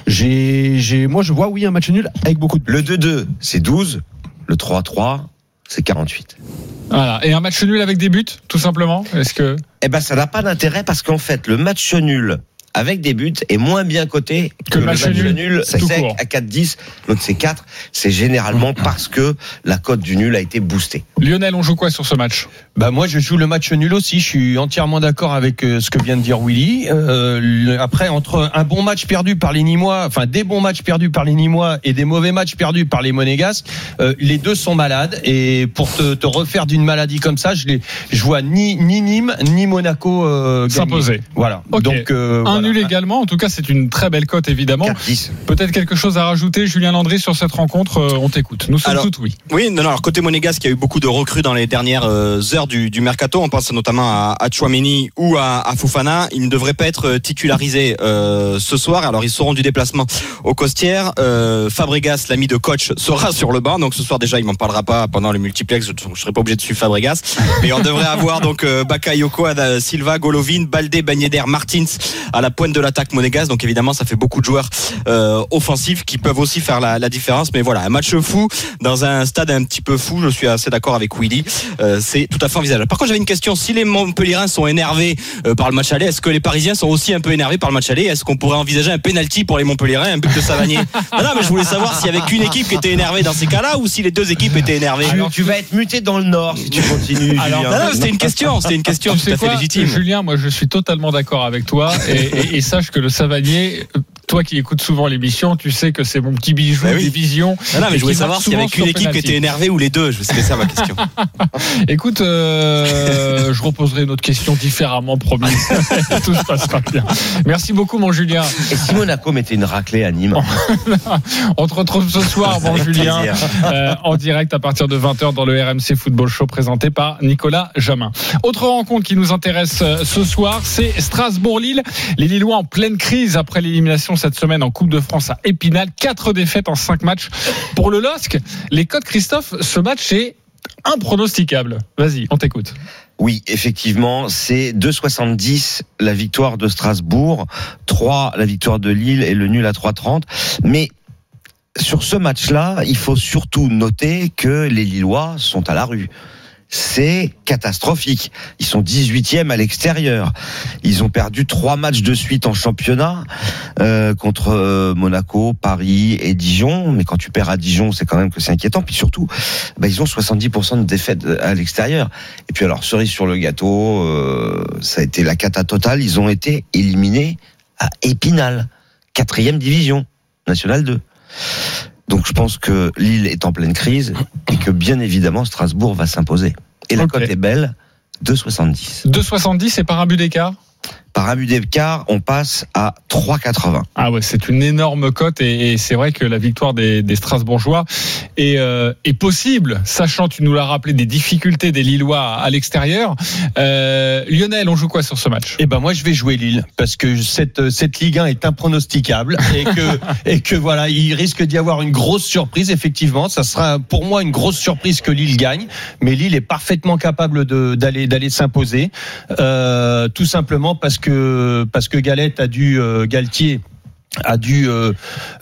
j'ai, j'ai, moi je vois oui un match nul avec beaucoup de buts. Le 2-2, c'est 12. Le 3-3, c'est 48. Voilà. Et un match nul avec des buts, tout simplement Est-ce que. Eh ben, ça n'a pas d'intérêt parce qu'en fait, le match nul avec des buts est moins bien coté que, le le match nul, nul sec court. à 4-10. L'autre, c'est 4. C'est généralement parce que la cote du nul a été boostée. Lionel, on joue quoi sur ce match? Bah moi je joue le match nul aussi. Je suis entièrement d'accord avec euh, ce que vient de dire Willy. Euh, le- après entre un bon match perdu par les Nîmois, enfin des bons matchs perdus par les Nîmois et des mauvais matchs perdus par les Monégasques, euh, les deux sont malades. Et pour te, te refaire d'une maladie comme ça, je les, je vois ni ni Nîmes ni Monaco euh, gagner. S'imposer. Voilà. Donc euh, Un voilà. nul également. En tout cas, c'est une très belle cote, évidemment. 4-10. Peut-être quelque chose à rajouter, Julien Landry, sur cette rencontre. euh, on t'écoute. Nous sommes Alors, toutes oui. Oui, non, non, alors côté monégasque, il y a eu beaucoup de recrues dans les dernières euh, heures du, du mercato. On pense notamment à, à Chouameni ou à, à Fofana. Ils ne devraient pas être euh, titularisés euh, ce soir. Alors ils seront du déplacement au Costières. Euh, Fabregas, l'ami de coach, sera sur le banc. Donc ce soir déjà, il m'en parlera pas pendant le multiplex. Je ne serai pas obligé de suivre Fabregas. Mais on devrait avoir donc euh, Bakayoko, Silva, Golovin, Baldé, Ben Yedder, Martins à la pointe de l'attaque monégasque. Donc évidemment, ça fait beaucoup de joueurs euh, offensifs qui peuvent aussi faire la, la différence. Mais voilà, un match fou dans un stade un petit peu fou. Je suis assez d'accord avec Willy. Euh, c'est tout à fait envisageable. Par contre, j'avais une question. Si les Montpellierins sont énervés euh, par le match aller, est-ce que les Parisiens sont aussi un peu énervés par le match aller? Est-ce qu'on pourrait envisager un penalty pour les Montpellierins, un but de Savanier? Non, non, mais je voulais savoir s'il y avait qu'une équipe qui était énervée dans ces cas-là ou si les deux équipes étaient énervées. Tu, tu vas être muté dans le Nord si tu continues. Alors. Non, non, c'était une question. C'était une question Tu tout à fait quoi, légitime. Julien, moi je suis totalement d'accord avec toi et, et- sache que le Savanier, toi qui écoutes souvent l'émission, tu sais que c'est mon petit bijou Bah oui. des visions. Non, non, mais je voulais savoir s'il y avait qu'une équipe qui était énervée ou les deux. C'était ça ma question. Écoute, euh, je reposerai une autre question différemment, promis. Tout se passera bien. Merci beaucoup, mon Julien. Et si Monaco mettait une raclée à Nîmes On te retrouve ce soir, mon Julien, euh, en direct à partir de 20h dans le RMC Football Show présenté par Nicolas Jamin. Autre rencontre qui nous intéresse euh, ce soir, c'est Strasbourg-Lille. Les Lillois en pleine crise après l'élimination cette semaine en Coupe de France à Épinal. Quatre défaites en cinq matchs. Pour le LOSC, les codes Christophe, ce match est impronosticable. Vas-y, on t'écoute. Oui, effectivement, c'est 2,70 la victoire de Strasbourg, 3 la victoire de Lille et le nul à 3,30. Mais sur ce match-là, il faut surtout noter que les Lillois sont à la rue. C'est catastrophique. Ils sont 18e à l'extérieur. Ils ont perdu trois matchs de suite en championnat euh, contre euh, Monaco, Paris et Dijon. Mais quand tu perds à Dijon, c'est quand même que c'est inquiétant. Puis surtout, bah, ils ont 70% de défaites à l'extérieur. Et puis alors, cerise sur le gâteau, euh, ça a été la cata totale. Ils ont été éliminés à Épinal, quatrième division, nationale 2. Donc je pense que Lille est en pleine crise et que bien évidemment Strasbourg va s'imposer. Et la Ok. cote est belle, 2,70. 2,70 et par un but d'écart? Par d'écart, on passe à 3,80. Ah ouais, c'est une énorme cote et, et c'est vrai que la victoire des, des Strasbourgeois est, euh, est possible, sachant, tu nous l'as rappelé, des difficultés des Lillois à l'extérieur. Euh, Lionel, on joue quoi sur ce match? Eh ben moi je vais jouer Lille parce que cette cette Ligue 1 est impronosticable et que et que voilà il risque d'y avoir une grosse surprise effectivement ça sera pour moi une grosse surprise que Lille gagne mais Lille est parfaitement capable d'aller s'imposer euh, tout simplement parce que parce que Galette a dû euh, Galtier a dû euh,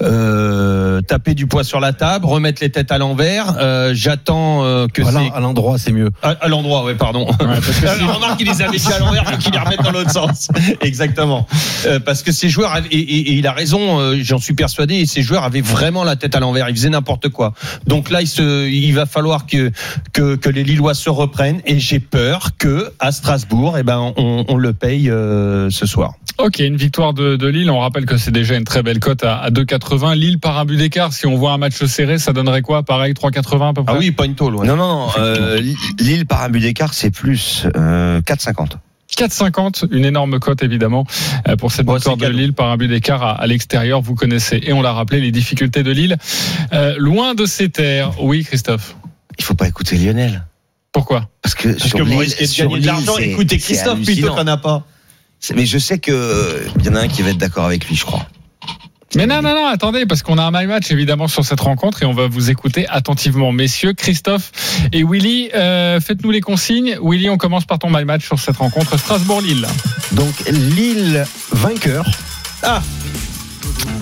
euh, taper du poids sur la table, remettre les têtes à l'envers. Euh, J'attends euh, que Voilà, c'est à l'endroit, c'est mieux. à, à l'endroit, ouais, pardon. Alors, remarque qu'il les avait mis à l'envers, faut qu'il les remette dans l'autre sens. Exactement. Euh, parce que ces joueurs, et, et- et il a raison, euh, j'en suis persuadé, et ces joueurs avaient vraiment la tête à l'envers, ils faisaient n'importe quoi. Donc là, il, se, il va falloir que, que, que les Lillois se reprennent, et j'ai peur que à Strasbourg, eh ben, on, on le paye euh, ce soir. Ok, une victoire de, de Lille. On rappelle que c'est déjà une très belle cote à, à 2,80. Lille par un but d'écart. Si on voit un match serré, ça donnerait quoi? Pareil, 3,80 à peu près? Ah oui, pas une tôle. ouais. Non, non, non. euh, Lille par un but d'écart, c'est plus euh, 4,50. 4,50, une énorme cote évidemment euh, pour cette victoire de. Lille par un but d'écart à, à l'extérieur. Vous connaissez et on l'a rappelé les difficultés de Lille. Euh, loin de ces terres. Oui, Christophe. Il faut pas écouter Lionel. Pourquoi? Parce que Parce sur que vous Lille, risquez de gagner de l'argent. Écoutez Christophe, plutôt qu'on a pas. Mais je sais que il y en a un qui va être d'accord avec lui, je crois. Mais non, non, non, attendez, parce qu'on a un my match évidemment sur cette rencontre et on va vous écouter attentivement. Messieurs, Christophe et Willy, euh, faites-nous les consignes. Willy, on commence par ton my match sur cette rencontre Strasbourg-Lille. Donc Lille vainqueur. Ah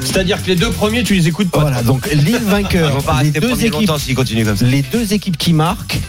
C'est-à-dire que les deux premiers, tu les écoutes pas. Voilà, donc Lille vainqueur. deux équipes comme ça. les deux équipes qui marquent.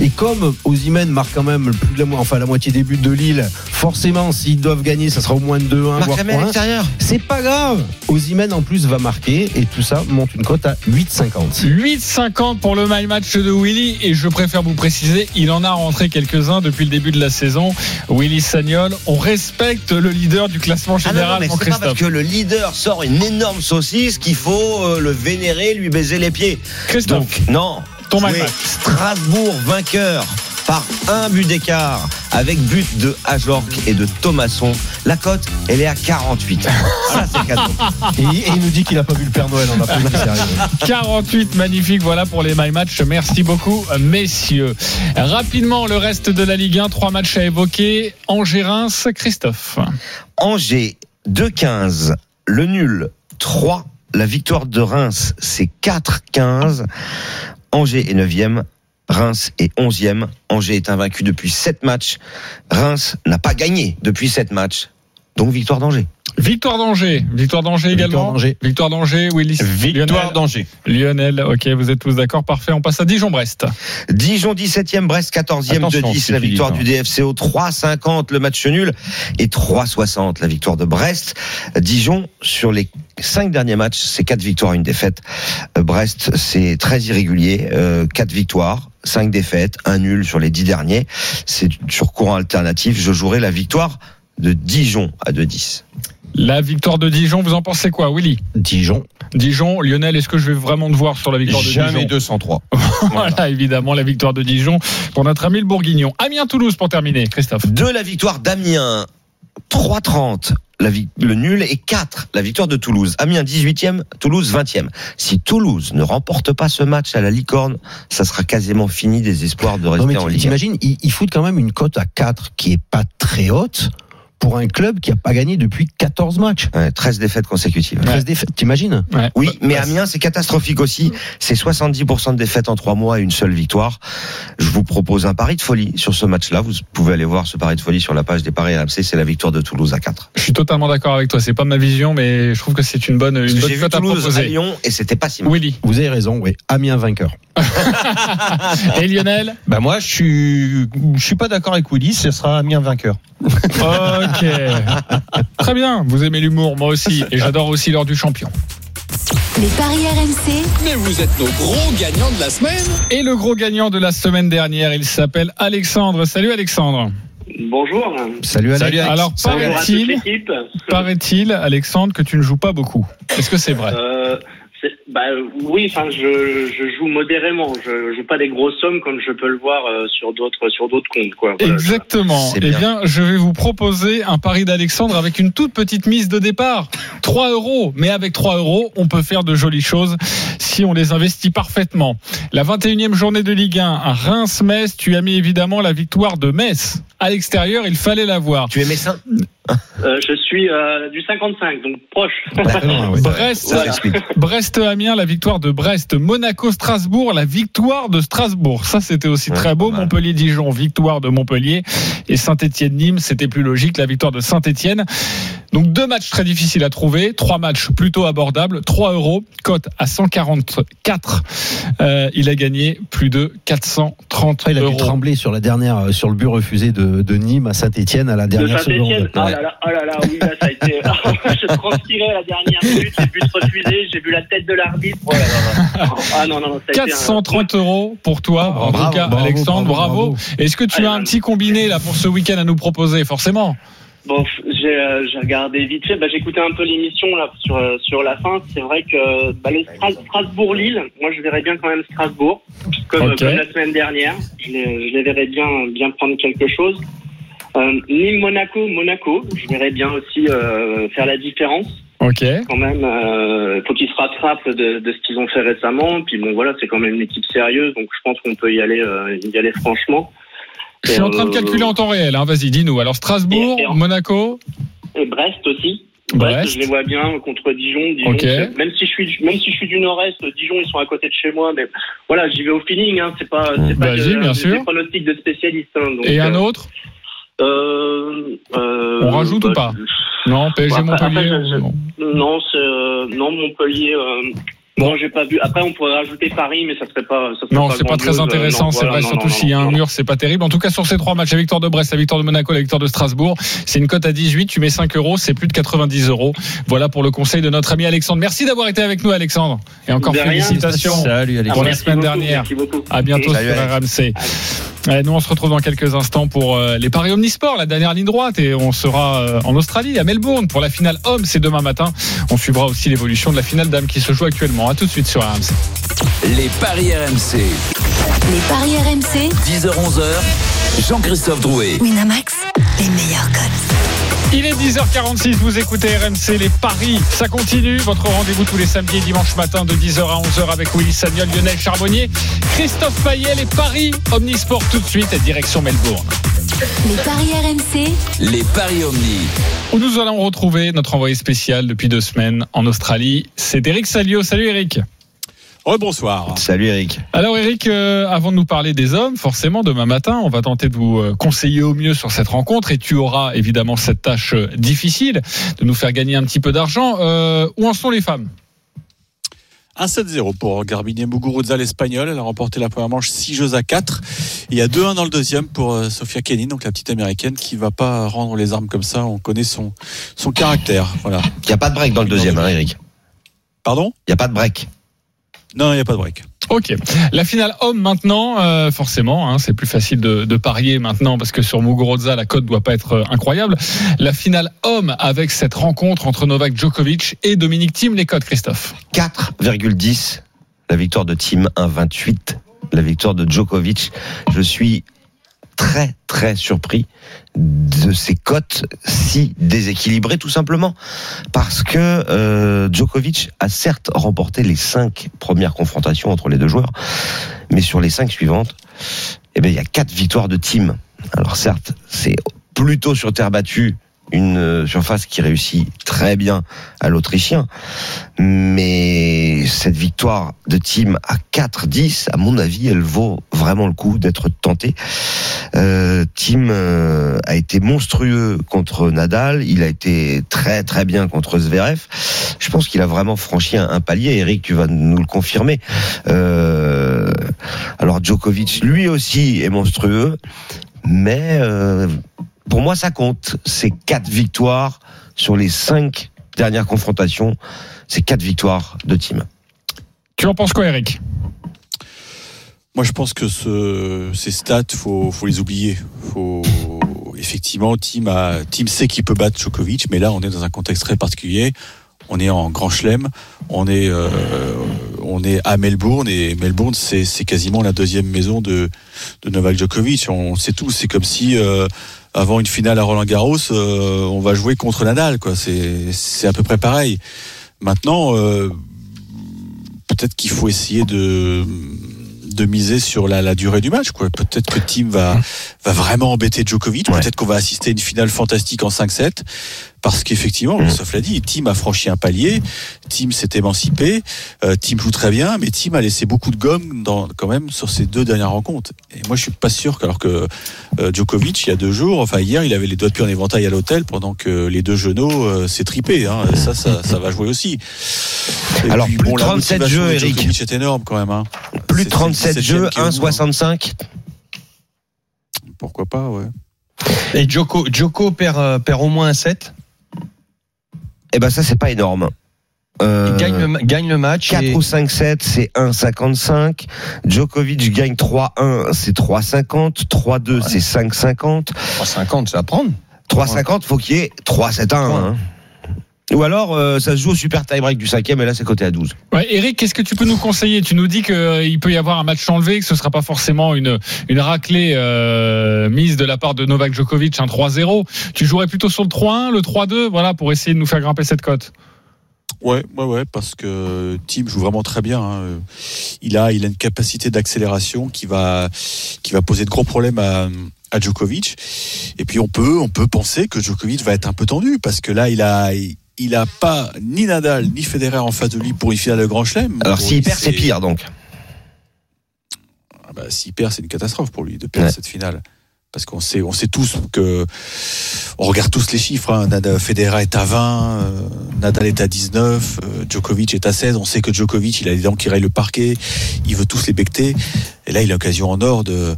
Et comme Ozymen marque quand même plus de la, mo- enfin, la moitié des buts de Lille, forcément, s'ils doivent gagner, ça sera au moins 2-1, Marque voire jamais à 3-1. l'extérieur. C'est pas grave. Ozymen en plus va marquer et tout ça monte une cote à 8,50. 8,50 pour le my match de Willy et je préfère vous préciser, il en a rentré quelques-uns depuis le début de la saison. Willy Sagnol, on respecte le leader du classement Ah non, non, général, mais mon c'est pas parce Christophe. que le leader sort une énorme saucisse qu'il faut euh, le vénérer, lui baiser les pieds. Christophe, Donc, non. Ton match. Strasbourg vainqueur par un but d'écart avec but de Ajorc et de Thomasson. La cote, elle est à 48. Ça, c'est cadeau. Et, et il nous dit qu'il a pas vu le Père Noël en après sérieux. 48, magnifique, voilà pour les My Match. Merci beaucoup, messieurs. Rapidement, le reste de la Ligue 1, trois matchs à évoquer. Angers-Reims, Christophe. Angers 2-15, le nul 3, la victoire de Reims c'est 4-15. Angers est 9e, Reims est 11e. Angers est invaincu depuis 7 matchs. Reims n'a pas gagné depuis 7 matchs. Donc victoire d'Angers. Victoire d'Angers. Victoire d'Angers Victoire également. d'Angers. Victoire d'Angers, Willy. Victoire d'Angers. Lionel, ok, vous êtes tous d'accord, parfait. On passe à Dijon-Brest. Dijon 17e, Brest 14e Attention, de 10, c'est la victoire Philippe, du DFCO 3,50 le match nul et 3,60 la victoire de Brest. Dijon sur les cinq derniers matchs, c'est quatre victoires, une défaite. Euh, Brest, c'est très irrégulier, euh, quatre victoires, cinq défaites, un nul sur les dix derniers. C'est sur courant alternatif. Je jouerai la victoire de Dijon à 2,10. La victoire de Dijon, vous en pensez quoi, Willy? Dijon. Dijon, Lionel, est-ce que je vais vraiment te voir sur la victoire de Jamais Dijon? 203. Voilà, évidemment, la victoire de Dijon pour notre ami le Bourguignon. Amiens-Toulouse pour terminer, Christophe. De la victoire d'Amiens, 3,30 la vi- le nul et 4 la victoire de Toulouse. Amiens 18e, Toulouse 20e. Si Toulouse ne remporte pas ce match à la licorne, ça sera quasiment fini des espoirs de Non, rester mais en Ligue. 1. t'imagines, ils, ils foutent quand même une cote à 4 qui est pas très haute pour un club qui a pas gagné depuis 14 matchs. Ouais, 13 défaites consécutives. 13 défaites, t'imagines? Ouais. Oui, mais Bah, Amiens, c'est catastrophique aussi. C'est 70% de défaites en trois mois et une seule victoire. Je vous propose un pari de folie sur ce match-là. Vous pouvez aller voir ce pari de folie sur la page des paris RMC. C'est la victoire de Toulouse à 4. Je suis totalement d'accord avec toi. C'est pas ma vision, mais je trouve que c'est une bonne, une bonne J'ai vu à Toulouse à. Lyon et c'était pas si mal. Willy Vous avez raison, oui. Amiens vainqueur. et Lionel? Bah moi, je suis, je suis pas d'accord avec Willy. Ce sera Amiens vainqueur. Ok. Très bien. Vous aimez l'humour, moi aussi, et j'adore aussi l'heure du champion. Les paris RMC, Mais vous êtes nos gros gagnants de la semaine. Et le gros gagnant de la semaine dernière, il s'appelle Alexandre. Salut Alexandre. Bonjour. Salut Alex. Salut, Alex. Alors paraît-il, paraît-il, Alexandre, que tu ne joues pas beaucoup. Est-ce que c'est vrai? Euh, bah, oui, enfin, je, je joue modérément. Je joue pas des grosses sommes comme je peux le voir euh, sur d'autres sur d'autres comptes, quoi. Voilà. Exactement. Eh bien. bien, je vais vous proposer un pari d'Alexandre avec une toute petite mise de départ. 3 euros. Mais avec 3 euros, on peut faire de jolies choses si on les investit parfaitement. La 21e journée de Ligue 1 à Reims-Metz, tu as mis évidemment la victoire de Metz. À l'extérieur, il fallait la voir. Tu es Messin Euh, je suis euh, du 55, donc proche. Brest, Ça Brest-Amiens, la victoire de Brest. Monaco-Strasbourg, la victoire de Strasbourg. Ça, c'était aussi Ouais, très beau. ouais. Montpellier-Dijon, victoire de Montpellier. Et Saint-Etienne-Nîmes, c'était plus logique, la victoire de Saint-Etienne. Donc, deux matchs très difficiles à trouver. Trois matchs plutôt abordables. 3 euros. Cote à 144. Euh, il a gagné plus de 430 Après, il a dû euros. trembler sur la dernière, euh, sur le but refusé de, de Nîmes à Saint-Etienne à la De dernière seconde. Ah Ouais. là là, oh là là, oui, là, ça a été. je transpirais à la dernière minute, j'ai vu se refuser, j'ai vu la tête de l'arbitre. Oh là là là. Ah non, non, non, ça a été un- 430 euros pour toi, en Bravo, tout cas, bravo, Alexandre, bravo. Est-ce que tu as un petit combiné là pour ce week-end à nous proposer, forcément Bon, j'ai euh, j'ai regardé vite fait. Bah, j'ai écouté un peu l'émission là sur euh, sur la fin. C'est vrai que bah, les Stras- Strasbourg-Lille, moi je verrais bien quand même Strasbourg, comme, la semaine dernière. Je les, je les verrais bien bien prendre quelque chose. Euh, Nîmes-Monaco, Monaco, je verrais bien aussi euh, faire la différence. Ok. Quand même, euh, faut qu'ils se rattrapent de, de ce qu'ils ont fait récemment. Puis bon, voilà, c'est quand même une équipe sérieuse, donc je pense qu'on peut y aller, euh, y aller franchement. Je suis en train de Euh, calculer en temps réel. Hein. Vas-y, dis-nous. Alors Strasbourg, Et- et en- Monaco. Et Brest aussi. Brest. Brest, je les vois bien contre Dijon. Dijon même si je suis, même si je suis du Nord-Est, Dijon ils sont à côté de chez moi, mais voilà, j'y vais au feeling. Hein, c'est pas, c'est pas de- bien des pronostics de spécialistes. hein, donc, Et un autre? euh, On rajoute ou pas Non, PSG Bah, après, Montpellier. après, je- non. Non, c'est euh, non Montpellier. Euh, Bon. Non, j'ai pas vu. Après, on pourrait rajouter Paris, mais ça serait pas. Ça serait Non, c'est pas très intéressant, c'est voilà, vrai, non, surtout s'il y a un non. mur, c'est pas terrible. En tout cas, sur ces trois matchs, la victoire de Brest, la victoire de Monaco, la victoire de Strasbourg, c'est une cote à 18, tu mets 5 euros, c'est plus de 90 euros. Voilà pour le conseil de notre ami Alexandre. Merci d'avoir été avec nous, Alexandre. Et encore De rien. félicitations Salut, Alexandre. pour la Merci semaine beaucoup, dernière. Merci beaucoup. À bientôt Salut, sur. RMC. Ouais, nous, on se retrouve dans quelques instants pour euh, les paris Omnisport, la dernière ligne droite, et on sera euh, en Australie, à Melbourne, pour la finale homme. C'est demain matin. On suivra aussi l'évolution de la finale dame qui se joue actuellement. À tout de suite sur RMC. Les paris RMC. les paris RMC, 10h-11h. Jean-Christophe Drouet. Winamax, les meilleurs cotes. Il est 10h46, vous écoutez RMC Les Paris. Ça continue, votre rendez-vous tous les samedis et dimanches matin de 10h à 11h avec Willy Sagnol, Lionel Charbonnier, Christophe Payet, les Paris Omnisport tout de suite et direction Melbourne. Les paris RMC, Les paris Omni. Où nous allons retrouver notre envoyé spécial depuis deux semaines en Australie. C'est Eric Salio. Salut Eric. Rebonsoir. Salut Eric. Alors Eric, euh, avant de nous parler des hommes, forcément demain matin, on va tenter de vous euh, conseiller au mieux sur cette rencontre et tu auras évidemment cette tâche euh, difficile de nous faire gagner un petit peu d'argent. Euh, où en sont les femmes? 1-7-0 pour Garbine Muguruza, l'Espagnol. Elle a remporté la première manche 6 jeux à 4. Il y a 2-1 dans le deuxième pour Sofia Kenin, donc la petite américaine qui va pas rendre les armes comme ça. On connaît son, son caractère. Voilà. Il n'y a pas de break dans le deuxième, hein, Eric. Pardon? Il n'y a pas de break. Non, il n'y a pas de break. Ok. La finale homme maintenant, euh, forcément, hein, c'est plus facile de, de parier maintenant parce que sur Muguruza la cote doit pas être euh, incroyable. La finale homme avec cette rencontre entre Novak Djokovic et Dominique Thiem, les cotes, Christophe. 4,10. La victoire de Team 1,28. La victoire de Djokovic. Je suis très très surpris de ces cotes si déséquilibrées tout simplement parce que euh, Djokovic a certes remporté les cinq premières confrontations entre les deux joueurs mais sur les cinq suivantes eh bien, il y a quatre victoires de team. Alors certes c'est plutôt sur terre battue une euh, surface qui réussit très bien à l'Autrichien. Mais cette victoire de Team à 4-10, à mon avis, elle vaut vraiment le coup d'être tentée. Euh, Team euh, a été monstrueux contre Nadal, il a été très très bien contre Zverev. Je pense qu'il a vraiment franchi un, palier. Eric, tu vas nous le confirmer. Euh, alors Djokovic, lui aussi, est monstrueux, mais pour moi, ça compte. C'est quatre victoires sur les cinq dernières confrontations. C'est quatre victoires de Team. Tu en penses quoi, Eric? Moi, je pense que ce, ces stats, faut, faut les oublier. Faut effectivement, Team a, Team sait qu'il peut battre Djokovic, mais là, on est dans un contexte très particulier. On est en Grand Chelem, on est, euh, on est à Melbourne et Melbourne, c'est, c'est quasiment la deuxième maison de, de Novak Djokovic. On sait tout. C'est comme si euh, avant une finale à Roland Garros, euh, on va jouer contre Nadal. Quoi. C'est, c'est à peu près pareil. Maintenant, euh, peut-être qu'il faut essayer de de miser sur la, la durée du match. Quoi. Peut-être que Team va, va vraiment embêter Djokovic. Peut-être qu'on va assister à une finale fantastique en 5-7. Parce qu'effectivement, Christophe l'a dit, Team a franchi un palier, Team s'est émancipé, euh, Team joue très bien, mais Team a laissé beaucoup de gomme dans, quand même sur ces deux dernières rencontres. Et moi, je suis pas sûr qu'alors que euh, Djokovic, il y a deux jours, enfin hier, il avait les doigts de pied en éventail à l'hôtel pendant que les deux genoux euh, s'est trippé. Hein. Ça, ça, ça va jouer aussi. Et Alors, puis, plus bon, de la 37 motivation jeux, Eric. Djokovic est énorme quand même. Hein. Plus de C'est- c'est 37 le jeux, 17e qui est au bout, hein. 1,65. Pourquoi pas, ouais. Et Djoko, Djoko perd, euh, perd au moins un set. Eh ben ça, c'est pas énorme. Euh, gagne le, gagne le match. 4 et- ou 5-7, c'est 1,55. Djokovic gagne 3-1, c'est 3,50. 3-2, c'est 5,50. 3,50, c'est à prendre. 3,50, faut qu'il y ait 3-7-1. hein. Ou alors, euh, ça se joue au super tie-break du cinquième, et là, c'est coté à 12. Ouais, Eric, qu'est-ce que tu peux nous conseiller? Tu nous dis qu'il peut y avoir un match enlevé, que ce sera pas forcément une, une raclée euh, mise de la part de Novak Djokovic, un 3-0. Tu jouerais plutôt sur le 3-1, le 3-2, voilà, pour essayer de nous faire grimper cette cote? Ouais, ouais, ouais, parce que Tim joue vraiment très bien. hein. Il a, il a une capacité d'accélération qui va, qui va poser de gros problèmes à, à Djokovic. Et puis on peut, on peut penser que Djokovic va être un peu tendu parce que là, il a, il a pas ni Nadal ni Federer en face de lui pour une finale de Grand Chelem. Alors, s'il perd, c'est pire, donc. Ah bah, s'il perd, c'est une catastrophe pour lui de perdre cette finale. Parce qu'on sait, on sait tous que, on regarde tous les chiffres. Hein. Nadal, Federer est à 20, euh, Nadal est à 19, euh, Djokovic est à 16. On sait que Djokovic, il a les dents qui rayent le parquet, il veut tous les becter. Et là, il a l'occasion en or de,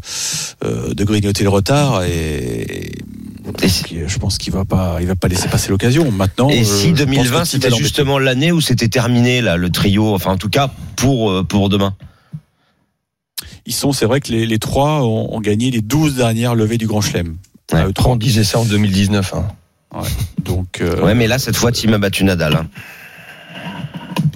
euh, de grignoter le retard. Et, et je pense qu'il va pas, il va pas laisser passer l'occasion. Maintenant, Et euh, si je pense 2020, que Tim va c'était justement l'année où c'était terminé, là, le trio, enfin, en tout cas, pour, euh, pour demain. Ils sont, c'est vrai que les, les trois ont, ont gagné les 12 dernières levées du Grand Chelem. Eux trois. On disait ça en 2019. hein. Ouais. Donc, euh, Ouais, mais là, cette fois, Tim a battu Nadal. hein.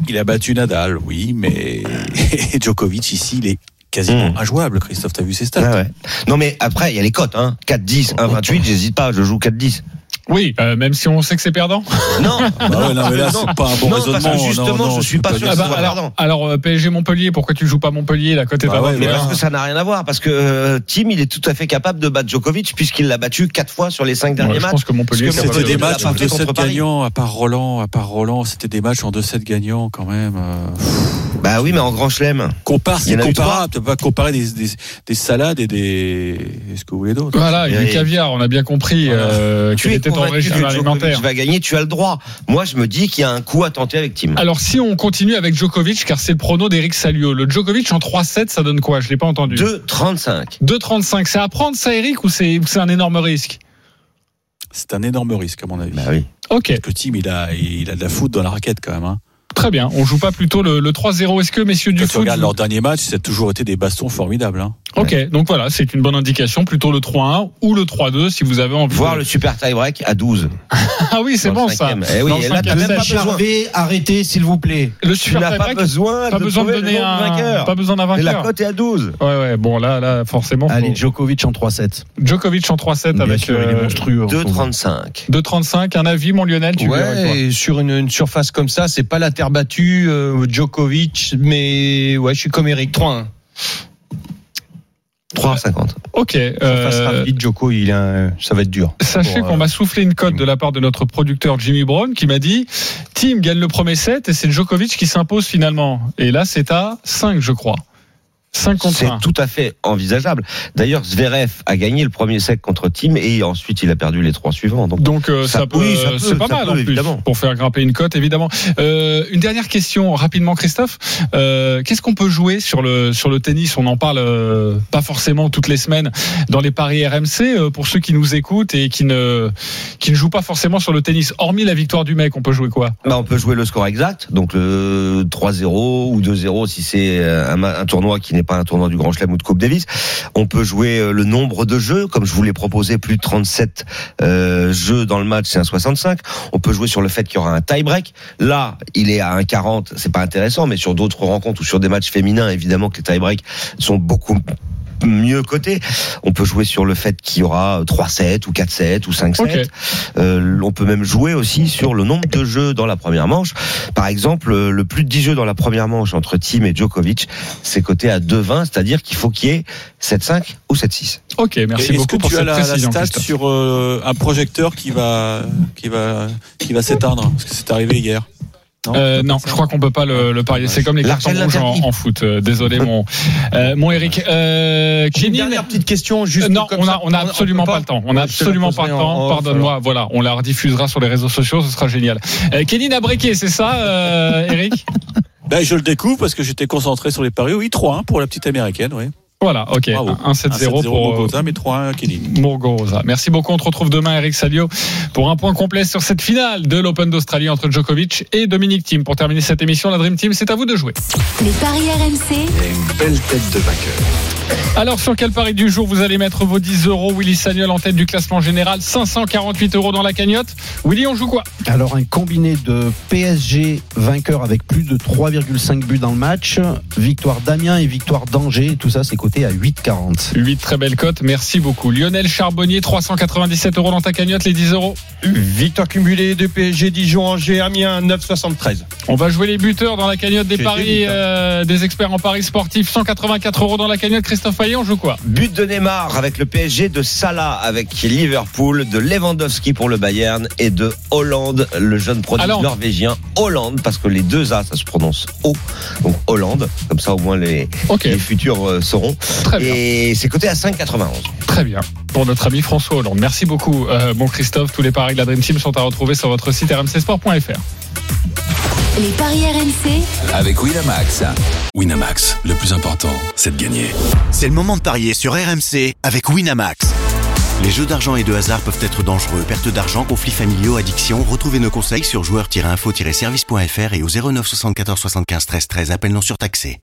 Il a battu Nadal, oui, mais Djokovic ici, il est quasiment injouable. Christophe, t'as vu ses stats. Ah ouais. Non, mais après, il y a les cotes, hein. 4-10, 1-28, j'hésite pas, je joue 4-10. Oui, euh, même si on sait que c'est perdant. Non, Bah ouais, non, mais là, c'est pas un bon non, raisonnement. Parce que justement, Non, non, je suis pas sûr Ah bah, alors, perdant. alors euh, PSG Montpellier, pourquoi tu joues pas Montpellier La cote est Bah ouais, 20. Mais voilà. parce que ça n'a rien à voir, parce que euh, Tim, il est tout à fait capable de battre Djokovic, puisqu'il l'a battu quatre fois sur les cinq derniers Ouais, je matchs. pense que Montpellier, C'était des matchs en pas fait 2-7 contre Paris. gagnants, à part Roland, à part Roland, c'était des matchs en 2-7 gagnants quand même. euh. Bah oui, mais en grand chelem. Compare, c'est comparable. Tu peux pas comparer des, des, des salades et des. Est-ce que vous voulez d'autres Voilà, il y a Et- du caviar, on a bien compris euh, Tu es était en régime alimentaire. va gagner, tu as le droit. Moi, je me dis qu'il y a un coup à tenter avec Tim. Alors si on continue avec Djokovic, car c'est le prono d'Eric Salio, le Djokovic en 3-7, ça donne quoi? Je l'ai pas entendu. 2,35. 2,35, c'est à prendre ça Eric ou c'est un énorme risque? C'est un énorme risque, à mon avis. Bah oui. Ok, Parce que Tim, il a, il a de la foot dans la raquette quand même. Hein. Très bien. On joue pas plutôt le, le 3-0. Est-ce que messieurs du Quand tu foot regardes vous- leur dernier match, ça a toujours été des bastons formidables. Hein. Ok, donc voilà, c'est une bonne indication, plutôt le 3-1 ou le 3-2 si vous avez envie. Voir de- le super tie-break à 12. Ah oui, c'est bon ça. Eh oui, et là, t'as même set. pas besoin. Arrêtez, s'il vous plaît. Le Tu super n'as pas besoin pas de besoin de donner un, vainqueur. pas besoin d'un Et la vainqueur. cote est à 12. Ouais ouais, bon là là forcément. faut- Allez, Djokovic en 3-7. Djokovic en 3-7 Bien avec sûr, il est euh, monstrueux. en ce moment. 2,35. 2,35. Un avis, mon Lionel, tu Ouais, et sur une, une surface comme ça, c'est pas la terre battue, euh, Djokovic, mais ouais, je suis comme Eric 3-1. 3,50. Ok. Ça euh, passe rapide, Joko, il est un- ça va être dur. Sachez qu'on euh, m'a soufflé une cote de la part de notre producteur Jimmy Brown qui m'a dit Team gagne le premier set et c'est Djokovic qui s'impose finalement. Et là, c'est à 5, je crois. 5 contre C'est 1. tout à fait envisageable. D'ailleurs, Zverev a gagné le premier set contre Team et ensuite il a perdu les trois suivants. Donc, Donc euh, ça, Ça- peut, oui, ça peut, c'est pas mal peut, en plus évidemment. pour faire grimper une cote évidemment. Euh, une dernière question rapidement Christophe, Euh, qu'est-ce qu'on peut jouer sur le sur le tennis? On en parle euh, pas forcément toutes les semaines dans les paris RMC euh, pour ceux qui nous écoutent et qui ne qui ne jouent pas forcément sur le tennis. Hormis la victoire du mec, on peut jouer quoi? Bah, on peut jouer le score exact, donc le 3-0 ou 2-0 si c'est euh, un, un tournoi qui n'est pas un tournoi du Grand Chelem ou de Coupe Davis. On peut jouer euh, le nombre de jeux, comme je vous l'ai proposé, plus de 37 euh, jeux dans le match, c'est un 65. On peut jouer sur le fait qu'il y aura un tie-break. Là, il est à 1,40, c'est pas intéressant, mais sur d'autres rencontres ou sur des matchs féminins, évidemment que les tie-breaks sont beaucoup mieux cotés. On peut jouer sur le fait qu'il y aura 3-7 ou 4-7 ou 5-7. Ok. Euh, on peut même jouer aussi sur le nombre de jeux dans la première manche. Par exemple, euh, le plus de 10 jeux dans la première manche entre Team et Djokovic, c'est coté à 2-20, c'est-à-dire qu'il faut qu'il y ait 7-5 ou 7-6. Ok, merci Est-ce beaucoup que pour tu as cette la, la précision. stat sur euh, un projecteur qui va qui va qui va s'éteindre? Parce que c'est arrivé hier. Euh, non, je crois qu'on peut pas le, le parier. C'est comme les cartons rouges en, en foot. Euh, désolé, mon euh, mon Eric. Euh, une dernière petite question, juste Euh, non, comme on a, on a absolument pas, le temps. On a absolument pas le temps. Pardonne-moi. Voilà, on la rediffusera sur les réseaux sociaux. Ce sera génial. Euh, Kéline a breaké, c'est ça, euh, Eric? Ben, je le découvre parce que j'étais concentré sur les paris. Oui, 3-1 pour la petite américaine. Oui. Voilà, ok. Bravo. 1-7-0 pour euh, Bogota, mais 3-1 Kéline. Muguruza. Merci beaucoup. On te retrouve demain, Eric Salio, pour un point complet sur cette finale de l'Open d'Australie entre Djokovic et Dominique Thiem. Pour terminer cette émission, la Dream Team, c'est à vous de jouer. Les paris RMC, une belle tête de vainqueur. Alors, sur quel pari du jour vous allez mettre vos 10 euros Willy Sagnol en tête du classement général, 548 euros dans la cagnotte. Willy, on joue quoi? Alors un combiné de PSG vainqueur avec plus de 3,5 buts dans le match, victoire d'Amiens et victoire d'Angers, tout ça c'est coté à 8,40. 8 très belles cotes, merci beaucoup. Lionel Charbonnier, 397 euros dans ta cagnotte, les 10 euros. Victoire cumulée de PSG, Dijon, Angers, Amiens, 9,73. On va jouer les buteurs dans la cagnotte des paris euh, des experts en paris sportifs. 184 euros dans la cagnotte. Christophe Payet, on joue quoi? But de Neymar avec le PSG, de Salah avec Liverpool, de Lewandowski pour le Bayern et de Hollande, le jeune prodige norvégien. Hollande, parce que les deux A, ça se prononce O. Donc Hollande, comme ça au moins les, futurs euh, sauront. Très bien. Et c'est coté à 5,91. Très bien. Pour notre ami François Hollande. Merci beaucoup, euh, bon Christophe. Tous les paris de la Dream Team sont à retrouver sur votre site rmcsport.fr. les paris RMC, Avec Winamax. Winamax, le plus important, c'est de gagner. C'est le moment de parier sur RMC avec Winamax. Les jeux d'argent et de hasard peuvent être dangereux. Perte d'argent, conflits familiaux, addiction. Retrouvez nos conseils sur joueurs-info-service.fr et au 09 74 75 13 13. Appel non surtaxé.